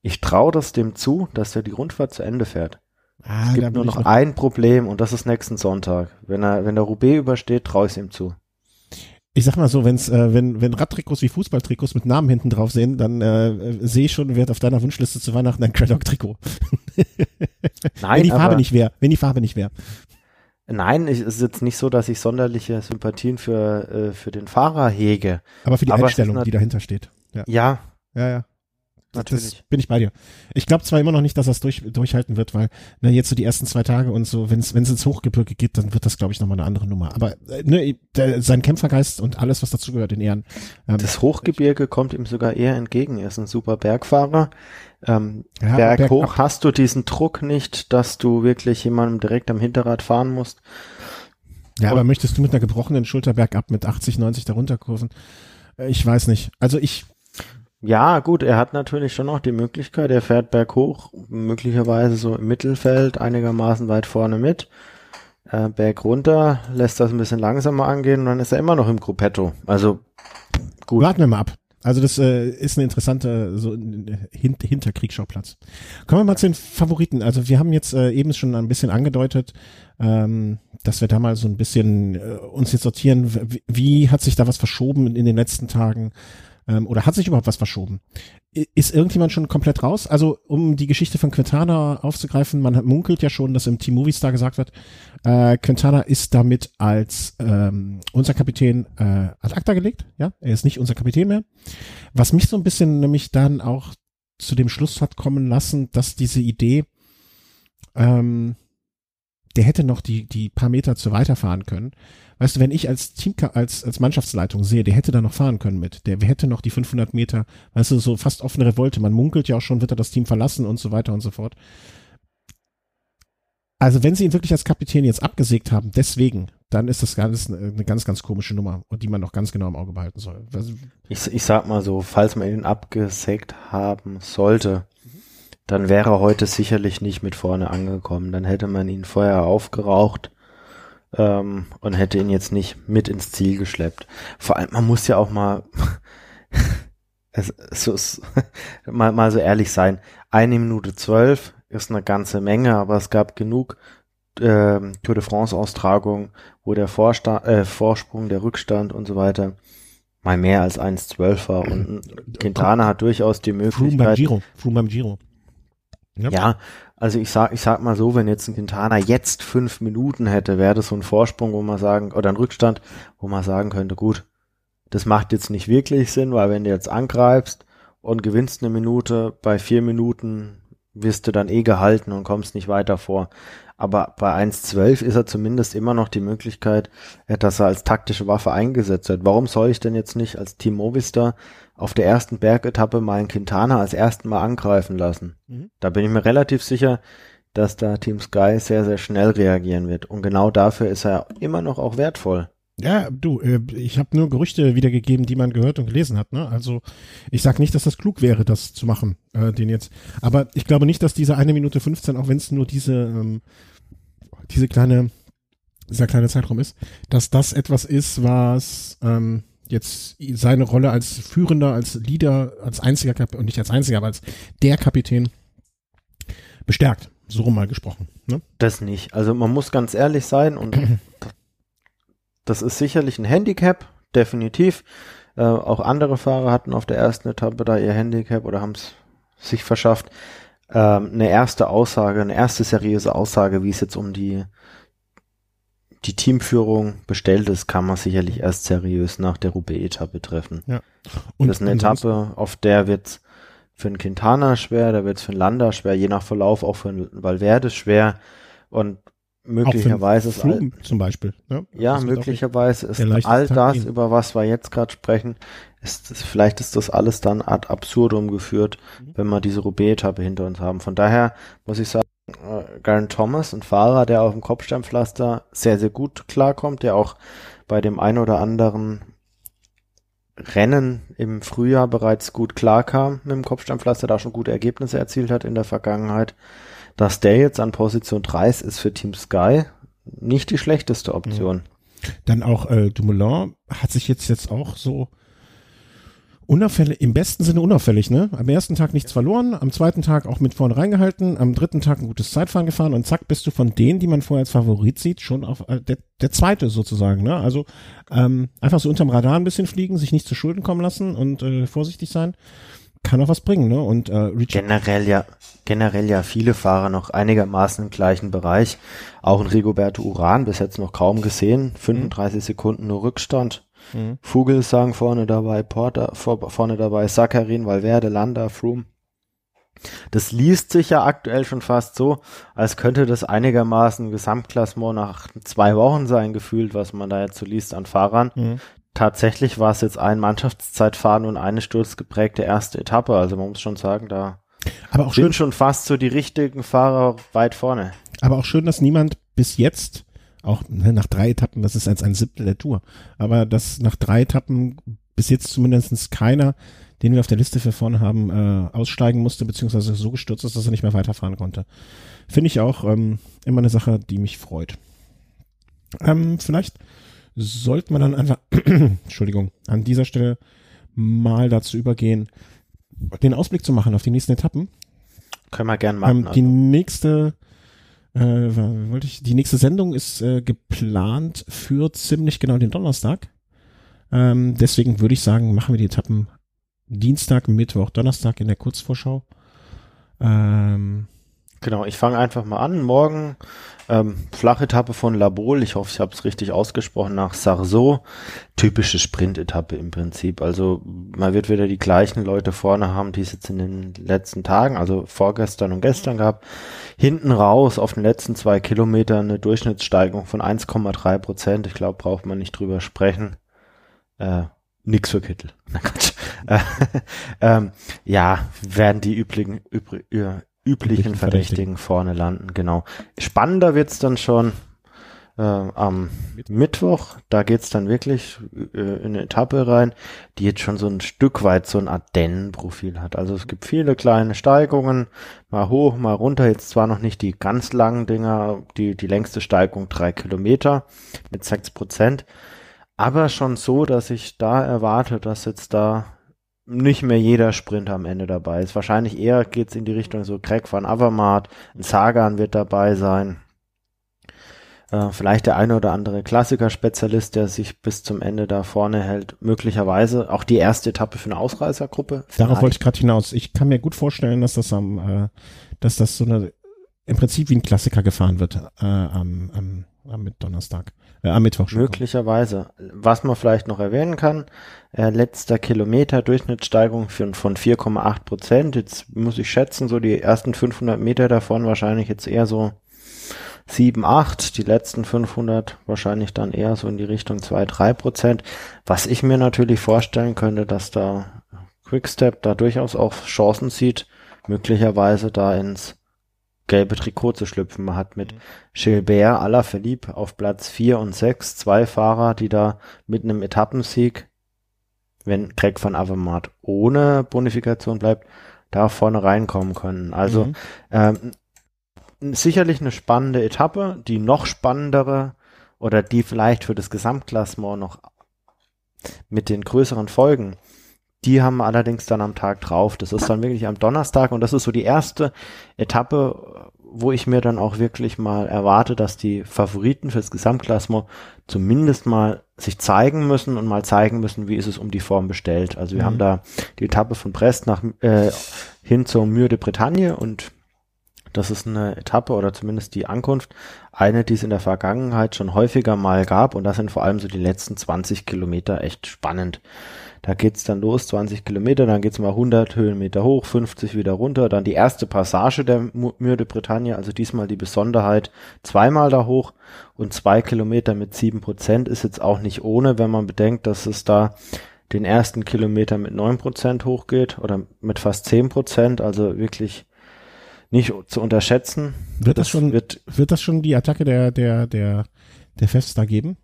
ich traue das dem zu, dass er die Rundfahrt zu Ende fährt. Ah, es gibt nur noch, noch ein Problem und das ist nächsten Sonntag. Wenn er, wenn der Roubaix übersteht, traue ich es ihm zu ich sag mal so, wenn's, äh, wenn, wenn Radtrikots wie Fußballtrikots mit Namen hinten drauf sehen, dann äh, sehe ich schon, wer auf deiner Wunschliste zu Weihnachten ein Craddock-Trikot. Nein, wenn die Farbe nicht wäre, wenn die Farbe nicht wäre. Nein, es ist jetzt nicht so, dass ich sonderliche Sympathien für, äh, für den Fahrer hege. Aber für die Aber Einstellung, die dahinter steht. Ja. ja. Ja, ja. Natürlich. Das bin ich bei dir. Ich glaube zwar immer noch nicht, dass das durch, durchhalten wird, weil ne, jetzt so die ersten zwei Tage und so, wenn es ins Hochgebirge geht, dann wird das, glaube ich, nochmal eine andere Nummer. Aber äh, ne, der, sein Kämpfergeist und alles, was dazugehört, in Ehren. Ähm, das Hochgebirge kommt ihm sogar eher entgegen. Er ist ein super Bergfahrer. Ähm, ja, Berg, Berg hoch hast du diesen Druck nicht, dass du wirklich jemandem direkt am Hinterrad fahren musst. Ja, und aber möchtest du mit einer gebrochenen Schulter bergab mit 80, 90 darunter kurven? Äh, ich weiß nicht. Also ich ja, gut, er hat natürlich schon noch die Möglichkeit, er fährt berghoch, möglicherweise so im Mittelfeld, einigermaßen weit vorne mit. Äh, berg runter, lässt das ein bisschen langsamer angehen und dann ist er immer noch im Gruppetto. Also gut. Warten wir mal ab. Also das äh, ist eine interessante so Hin Hinterkriegsschauplatz. Kommen wir mal zu den Favoriten. Also wir haben jetzt äh, eben schon ein bisschen angedeutet, ähm, dass wir da mal so ein bisschen äh, uns jetzt sortieren. Wie, wie hat sich da was verschoben in, in den letzten Tagen? Ähm, oder hat sich überhaupt was verschoben? Ist irgendjemand schon komplett raus? Also, um die Geschichte von Quintana aufzugreifen, man munkelt ja schon, dass im Team Movistar gesagt wird, äh, Quintana ist damit als ähm, unser Kapitän äh, ad acta gelegt. Ja, er ist nicht unser Kapitän mehr. Was mich so ein bisschen nämlich dann auch zu dem Schluss hat kommen lassen, dass diese Idee, ähm, der hätte noch die, die paar Meter zu weiterfahren können, Weißt du, wenn ich als Team, als, als Mannschaftsleitung sehe, der hätte da noch fahren können mit, der hätte noch die 500 Meter, weißt du, so fast offene Revolte. Man munkelt ja auch schon, wird er das Team verlassen und so weiter und so fort. Also wenn sie ihn wirklich als Kapitän jetzt abgesägt haben, deswegen, dann ist das ganz, eine ganz, ganz komische Nummer und die man noch ganz genau im Auge behalten soll. Ich, ich sag mal so, falls man ihn abgesägt haben sollte, dann wäre er heute sicherlich nicht mit vorne angekommen. Dann hätte man ihn vorher aufgeraucht ähm, und hätte ihn jetzt nicht mit ins Ziel geschleppt. Vor allem, man muss ja auch mal, es, es, es, mal, mal so ehrlich sein. Eine Minute zwölf ist eine ganze Menge, aber es gab genug äh, Tour de France Austragungen, wo der Vorsta äh, Vorsprung, der Rückstand und so weiter mal mehr als 1,12 war und Quintana hat durchaus die Möglichkeit. Froome beim Giro. Froome beim Giro. Ja. ja, also ich sag, ich sag mal so, wenn jetzt ein Quintana jetzt fünf Minuten hätte, wäre das so ein Vorsprung, wo man sagen, oder ein Rückstand, wo man sagen könnte, gut, das macht jetzt nicht wirklich Sinn, weil wenn du jetzt angreifst und gewinnst eine Minute, bei vier Minuten wirst du dann eh gehalten und kommst nicht weiter vor. Aber bei 1.12 ist er zumindest immer noch die Möglichkeit, dass er als taktische Waffe eingesetzt wird. Warum soll ich denn jetzt nicht als Team Movistar auf der ersten Bergetappe meinen Quintana als ersten Mal angreifen lassen. Mhm. Da bin ich mir relativ sicher, dass da Team Sky sehr, sehr schnell reagieren wird. Und genau dafür ist er immer noch auch wertvoll. Ja, du, äh, ich habe nur Gerüchte wiedergegeben, die man gehört und gelesen hat. Ne? Also ich sag nicht, dass das klug wäre, das zu machen, äh, den jetzt. Aber ich glaube nicht, dass diese eine Minute 15, auch wenn es nur diese ähm, diese kleine dieser kleine Zeitraum ist, dass das etwas ist, was ähm, jetzt seine Rolle als Führender, als Leader, als einziger Kapitän, und nicht als einziger, aber als der Kapitän bestärkt. So rum mal gesprochen. Ne? Das nicht. Also man muss ganz ehrlich sein und das ist sicherlich ein Handicap, definitiv. Äh, auch andere Fahrer hatten auf der ersten Etappe da ihr Handicap oder haben es sich verschafft. Ähm, eine erste Aussage, eine erste seriöse Aussage, wie es jetzt um die die Teamführung bestellt ist, kann man sicherlich erst seriös nach der Roubaix-Etappe treffen. Ja. Und das ist eine Etappe, auf der wird für einen Quintana schwer, da wird es für einen Landa schwer, je nach Verlauf auch für einen Valverde schwer und möglicherweise ist all, zum Beispiel. Ja, ja möglicherweise ist all das, gehen. über was wir jetzt gerade sprechen, ist, ist, vielleicht ist das alles dann ad absurdum geführt, mhm. wenn wir diese Roubaix-Etappe hinter uns haben. Von daher muss ich sagen, Garen Thomas, ein Fahrer, der auf dem Kopfsteinpflaster sehr, sehr gut klarkommt, der auch bei dem ein oder anderen Rennen im Frühjahr bereits gut klarkam mit dem Kopfsteinpflaster, da schon gute Ergebnisse erzielt hat in der Vergangenheit. Dass der jetzt an Position 3 ist, für Team Sky nicht die schlechteste Option. Dann auch äh, Dumoulin hat sich jetzt jetzt auch so unauffällig, im besten Sinne unauffällig, ne? Am ersten Tag nichts verloren, am zweiten Tag auch mit vorne reingehalten, am dritten Tag ein gutes Zeitfahren gefahren und zack, bist du von denen, die man vorher als Favorit sieht, schon auf äh, der, der zweite sozusagen, ne? Also ähm, einfach so unterm Radar ein bisschen fliegen, sich nicht zu Schulden kommen lassen und äh, vorsichtig sein, kann auch was bringen, ne? Und äh, Richard generell ja, generell ja viele Fahrer noch einigermaßen im gleichen Bereich. Auch ein Rigoberto Uran bis jetzt noch kaum gesehen, 35 mhm. Sekunden nur Rückstand Mhm. Vogelsang vorne dabei, Porter vor, vorne dabei, Sakarin, Valverde, Landa, Froome. Das liest sich ja aktuell schon fast so, als könnte das einigermaßen Gesamtklassement nach zwei Wochen sein, gefühlt, was man da jetzt so liest an Fahrern. Mhm. Tatsächlich war es jetzt ein Mannschaftszeitfahren und eine sturzgeprägte erste Etappe. Also man muss schon sagen, da aber auch sind schön, schon fast so die richtigen Fahrer weit vorne. Aber auch schön, dass niemand bis jetzt auch ne, nach drei Etappen, das ist als ein Siebtel der Tour. Aber dass nach drei Etappen bis jetzt zumindest keiner, den wir auf der Liste für vorne haben, äh, aussteigen musste, beziehungsweise so gestürzt ist, dass er nicht mehr weiterfahren konnte. Finde ich auch ähm, immer eine Sache, die mich freut. Ähm, vielleicht sollte man dann einfach, Entschuldigung, an dieser Stelle mal dazu übergehen, den Ausblick zu machen auf die nächsten Etappen. Können wir gern machen. Ähm, die also. nächste äh, wollte ich, die nächste Sendung ist äh, geplant für ziemlich genau den Donnerstag. Ähm, deswegen würde ich sagen, machen wir die Etappen Dienstag, Mittwoch, Donnerstag in der Kurzvorschau. Ähm, Genau, ich fange einfach mal an. Morgen ähm, Flachetappe von Labol. Ich hoffe, ich habe es richtig ausgesprochen nach Sarso. Typische Sprintetappe im Prinzip. Also man wird wieder die gleichen Leute vorne haben, die es jetzt in den letzten Tagen, also vorgestern und gestern gab. Hinten raus auf den letzten zwei Kilometern eine Durchschnittssteigung von 1,3 Prozent. Ich glaube, braucht man nicht drüber sprechen. Äh, nix für Kittel. Na Gott. Äh, ähm, ja, werden die üblichen, übrig, üblichen Verdächtigen vorne landen, genau. Spannender wird's dann schon äh, am Mittwoch. Da geht's dann wirklich äh, in eine Etappe rein, die jetzt schon so ein Stück weit so ein Ardennen-Profil hat. Also es gibt viele kleine Steigungen, mal hoch, mal runter. Jetzt zwar noch nicht die ganz langen Dinger, die, die längste Steigung drei Kilometer mit sechs Prozent, aber schon so, dass ich da erwarte, dass jetzt da nicht mehr jeder Sprinter am Ende dabei ist. Wahrscheinlich eher geht's in die Richtung so Craig van Avermaet, ein Sagan wird dabei sein. Äh, vielleicht der eine oder andere Klassiker-Spezialist, der sich bis zum Ende da vorne hält. Möglicherweise auch die erste Etappe für eine Ausreißergruppe. Darauf wollte ich gerade hinaus. Ich kann mir gut vorstellen, dass das am, äh, dass das so eine im Prinzip wie ein Klassiker gefahren wird äh, am, am, am Donnerstag, äh, am Mittwoch. Schon. Möglicherweise. Was man vielleicht noch erwähnen kann, äh, letzter Kilometer Durchschnittssteigerung von, von 4,8 Prozent. Jetzt muss ich schätzen, so die ersten 500 Meter davon wahrscheinlich jetzt eher so 7, 8, die letzten 500 wahrscheinlich dann eher so in die Richtung 2, 3 Prozent. Was ich mir natürlich vorstellen könnte, dass da Quickstep da durchaus auch Chancen sieht, möglicherweise da ins gelbe Trikot zu schlüpfen. Man hat mit mhm. Gilbert Alaphilippe auf Platz 4 und 6 zwei Fahrer, die da mit einem Etappensieg, wenn Greg van Avermaet ohne Bonifikation bleibt, da vorne reinkommen können. Also mhm. ähm, sicherlich eine spannende Etappe, die noch spannendere oder die vielleicht für das Gesamtklassement noch mit den größeren Folgen die haben allerdings dann am Tag drauf. Das ist dann wirklich am Donnerstag und das ist so die erste Etappe, wo ich mir dann auch wirklich mal erwarte, dass die Favoriten fürs Gesamtklassement zumindest mal sich zeigen müssen und mal zeigen müssen, wie ist es um die Form bestellt. Also wir mhm. haben da die Etappe von Brest nach äh, hin zur Mur de Bretagne und das ist eine Etappe oder zumindest die Ankunft, eine, die es in der Vergangenheit schon häufiger mal gab und das sind vor allem so die letzten 20 Kilometer echt spannend. Da geht's dann los, 20 Kilometer, dann geht's mal 100 Höhenmeter hoch, 50 wieder runter, dann die erste Passage der Mur de Bretagne, also diesmal die Besonderheit, zweimal da hoch und zwei Kilometer mit sieben Prozent ist jetzt auch nicht ohne, wenn man bedenkt, dass es da den ersten Kilometer mit neun Prozent hochgeht oder mit fast zehn Prozent, also wirklich nicht zu unterschätzen. Wird das, das schon, wird, wird das schon die Attacke der, der, der, der Fest da geben?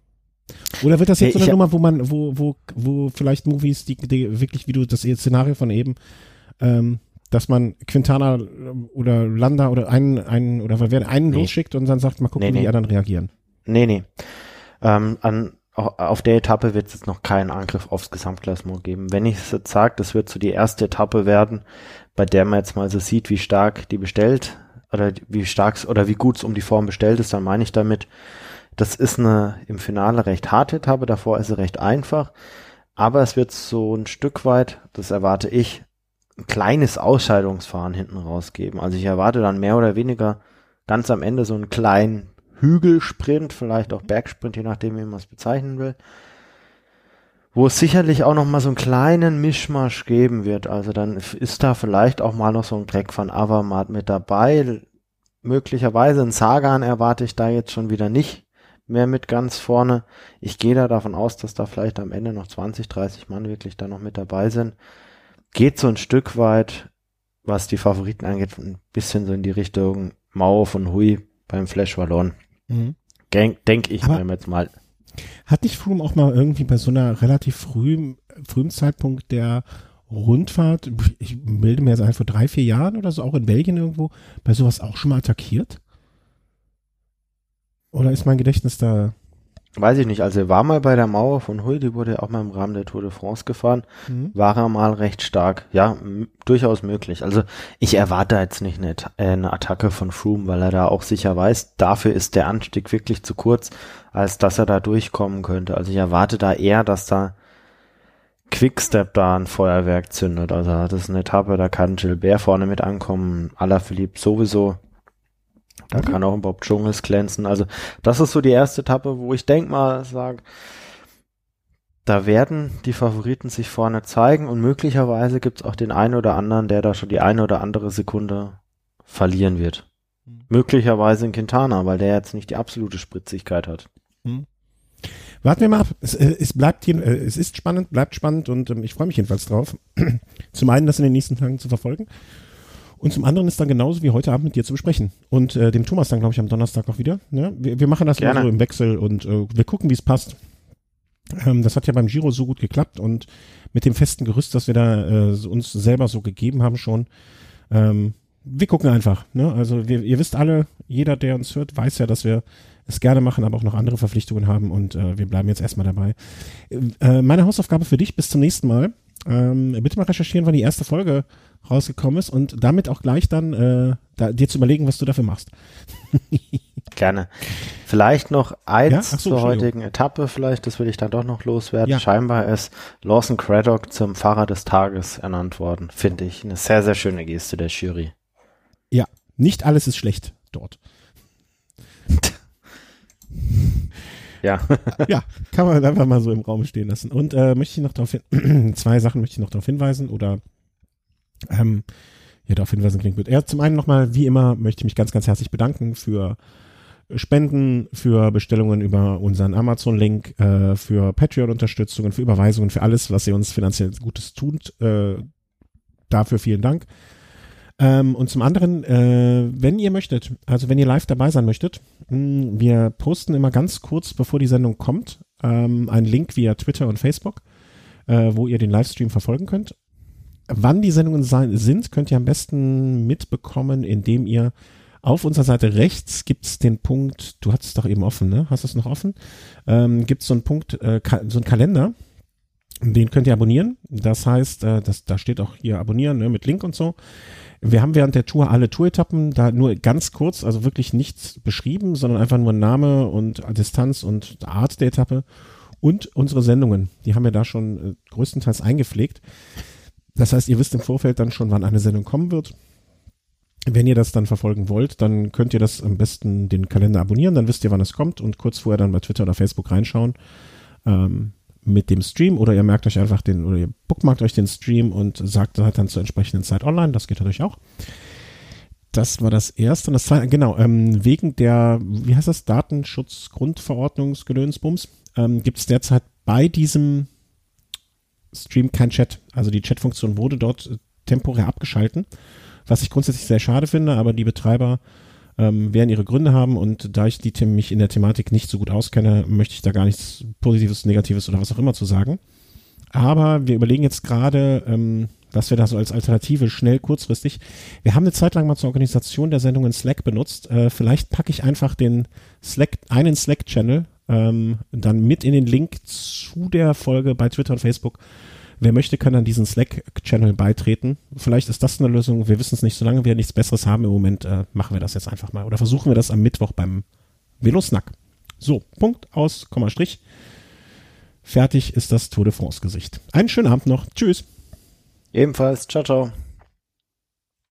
Oder wird das jetzt so eine Nummer, wo man, wo, wo, wo vielleicht Movies, die, die wirklich, wie du das Szenario von eben, ähm, dass man Quintana oder Landa oder einen, einen oder wer einen nee. losschickt und dann sagt, mal gucken, nee, nee. wie die anderen reagieren. Nee, nee. Ähm, an, auf der Etappe wird es jetzt noch keinen Angriff aufs Gesamtklassement geben. Wenn ich es jetzt sage, das wird so die erste Etappe werden, bei der man jetzt mal so sieht, wie stark die bestellt oder wie stark oder wie gut es um die Form bestellt ist, dann meine ich damit, das ist eine im Finale recht harte Etappe, davor ist sie recht einfach, aber es wird so ein Stück weit, das erwarte ich, ein kleines Ausscheidungsfahren hinten rausgeben. Also ich erwarte dann mehr oder weniger ganz am Ende so einen kleinen Hügelsprint, vielleicht auch Bergsprint, je nachdem, wie man es bezeichnen will, wo es sicherlich auch noch mal so einen kleinen Mischmasch geben wird. Also dann ist da vielleicht auch mal noch so ein Greg von Avermaet mit dabei. Möglicherweise ein Sagan erwarte ich da jetzt schon wieder nicht mehr mit ganz vorne. Ich gehe da davon aus, dass da vielleicht am Ende noch 20, 30 Mann wirklich da noch mit dabei sind. Geht so ein Stück weit, was die Favoriten angeht, ein bisschen so in die Richtung Mauer von Hui beim Flash Wallon. Mhm. Denke ich mir jetzt mal. Hat nicht Froome auch mal irgendwie bei so einer relativ frühen, frühen Zeitpunkt der Rundfahrt, ich melde mir jetzt ein, vor drei, vier Jahren oder so, auch in Belgien irgendwo, bei sowas auch schon mal attackiert? Oder ist mein Gedächtnis da Weiß ich nicht, also er war mal bei der Mauer von Huy, die wurde auch mal im Rahmen der Tour de France gefahren, mhm. war er mal recht stark. Ja, durchaus möglich. Also ich erwarte jetzt nicht eine, äh, eine Attacke von Froome, weil er da auch sicher weiß, dafür ist der Anstieg wirklich zu kurz, als dass er da durchkommen könnte. Also ich erwarte da eher, dass da Quickstep da ein Feuerwerk zündet. Also das ist eine Etappe, da kann Gilbert vorne mit ankommen, Alaphilippe sowieso. Da mhm. kann auch Bob Dschungels glänzen. Also das ist so die erste Etappe, wo ich denk mal sage, da werden die Favoriten sich vorne zeigen und möglicherweise gibt's auch den einen oder anderen, der da schon die eine oder andere Sekunde verlieren wird. Mhm. Möglicherweise in Quintana, weil der jetzt nicht die absolute Spritzigkeit hat. Mhm. Warten wir mal ab. Es, äh, es bleibt hier, äh, es ist spannend, bleibt spannend und ähm, ich freue mich jedenfalls drauf. Zum einen, das in den nächsten Tagen zu verfolgen und zum anderen ist dann genauso wie heute Abend mit dir zu besprechen. Und äh, dem Thomas dann, glaube ich, am Donnerstag auch wieder. Ne? Wir, wir machen das Gerne. so im Wechsel und äh, wir gucken, wie es passt. Ähm, das hat ja beim Giro so gut geklappt und mit dem festen Gerüst, das wir da äh, uns selber so gegeben haben schon. Ähm, wir gucken einfach. Ne? Also wir, ihr wisst alle, jeder, der uns hört, weiß ja, dass wir es gerne machen, aber auch noch andere Verpflichtungen haben und äh, wir bleiben jetzt erstmal dabei. Äh, meine Hausaufgabe für dich bis zum nächsten Mal. Ähm, bitte mal recherchieren, wann die erste Folge rausgekommen ist und damit auch gleich dann äh, da, dir zu überlegen, was du dafür machst. Gerne. Vielleicht noch eins ja? so, zur heutigen Etappe, vielleicht, das will ich dann doch noch loswerden. Ja. Scheinbar ist Lawson Craddock zum Fahrer des Tages ernannt worden. Finde ich eine sehr, sehr schöne Geste der Jury. Ja, nicht alles ist schlecht dort. Ja. ja, kann man einfach mal so im Raum stehen lassen. Und äh, möchte ich noch darauf hin, zwei Sachen möchte ich noch darauf hinweisen oder ähm, ja, darauf hinweisen klingt gut. Ja, zum einen nochmal, wie immer, möchte ich mich ganz, ganz herzlich bedanken für Spenden, für Bestellungen über unseren Amazon-Link, äh, für Patreon-Unterstützungen, für Überweisungen, für alles, was ihr uns finanziell Gutes tut. Äh, dafür vielen Dank. Ähm, und zum anderen, äh, wenn ihr möchtet, also wenn ihr live dabei sein möchtet, mh, hm, wir posten immer ganz kurz, bevor die Sendung kommt, ähm, einen Link via Twitter und Facebook, äh, wo ihr den Livestream verfolgen könnt. Wann die Sendungen sein, sind, könnt ihr am besten mitbekommen, indem ihr auf unserer Seite rechts gibt's den Punkt, du hattest es doch eben offen, ne? Hast du es noch offen? Ähm, gibt's so einen Punkt, äh, so einen Kalender, den könnt ihr abonnieren. Das heißt, äh, das, da steht auch hier abonnieren ne, mit Link und so. Wir haben während der Tour alle Touretappen, da nur ganz kurz, also wirklich nichts beschrieben, sondern einfach nur Name und Distanz und Art der Etappe und unsere Sendungen. Die haben wir da schon äh, größtenteils eingepflegt. Das heißt, ihr wisst im Vorfeld dann schon, wann eine Sendung kommen wird. Wenn ihr das dann verfolgen wollt, dann könnt ihr das am besten den Kalender abonnieren, dann wisst ihr, wann es kommt und kurz vorher dann bei Twitter oder Facebook reinschauen ähm, mit dem Stream oder ihr merkt euch einfach den oder ihr bookmarkt euch den Stream und sagt halt dann zur entsprechenden Zeit online, das geht natürlich auch. Das war das erste. Und das zweite, genau, ähm, wegen der, wie heißt das, Datenschutzgrundverordnungsgedönsbums, ähm, gibt es derzeit bei diesem Stream kein Chat. Also die Chatfunktion wurde dort äh, temporär abgeschalten, was ich grundsätzlich sehr schade finde, aber die Betreiber ähm, werden ihre Gründe haben und da ich die mich in der Thematik nicht so gut auskenne, möchte ich da gar nichts Positives, Negatives oder was auch immer zu sagen. Aber wir überlegen jetzt gerade, ähm, was wir da so als Alternative schnell kurzfristig. Wir haben eine Zeit lang mal zur Organisation der Sendung in Slack benutzt. Äh, vielleicht packe ich einfach den Slack, einen Slack-Channel ähm, dann mit in den Link zu der Folge bei Twitter und Facebook. Wer möchte, kann an diesen Slack-Channel beitreten. Vielleicht ist das eine Lösung. Wir wissen es nicht. Solange wir nichts Besseres haben im Moment, äh, machen wir das jetzt einfach mal. Oder versuchen wir das am Mittwoch beim Velosnack. So, Punkt aus, Komma, Strich. Fertig ist das Tour de France-Gesicht. Einen schönen Abend noch. Tschüss. Ebenfalls. Ciao, ciao.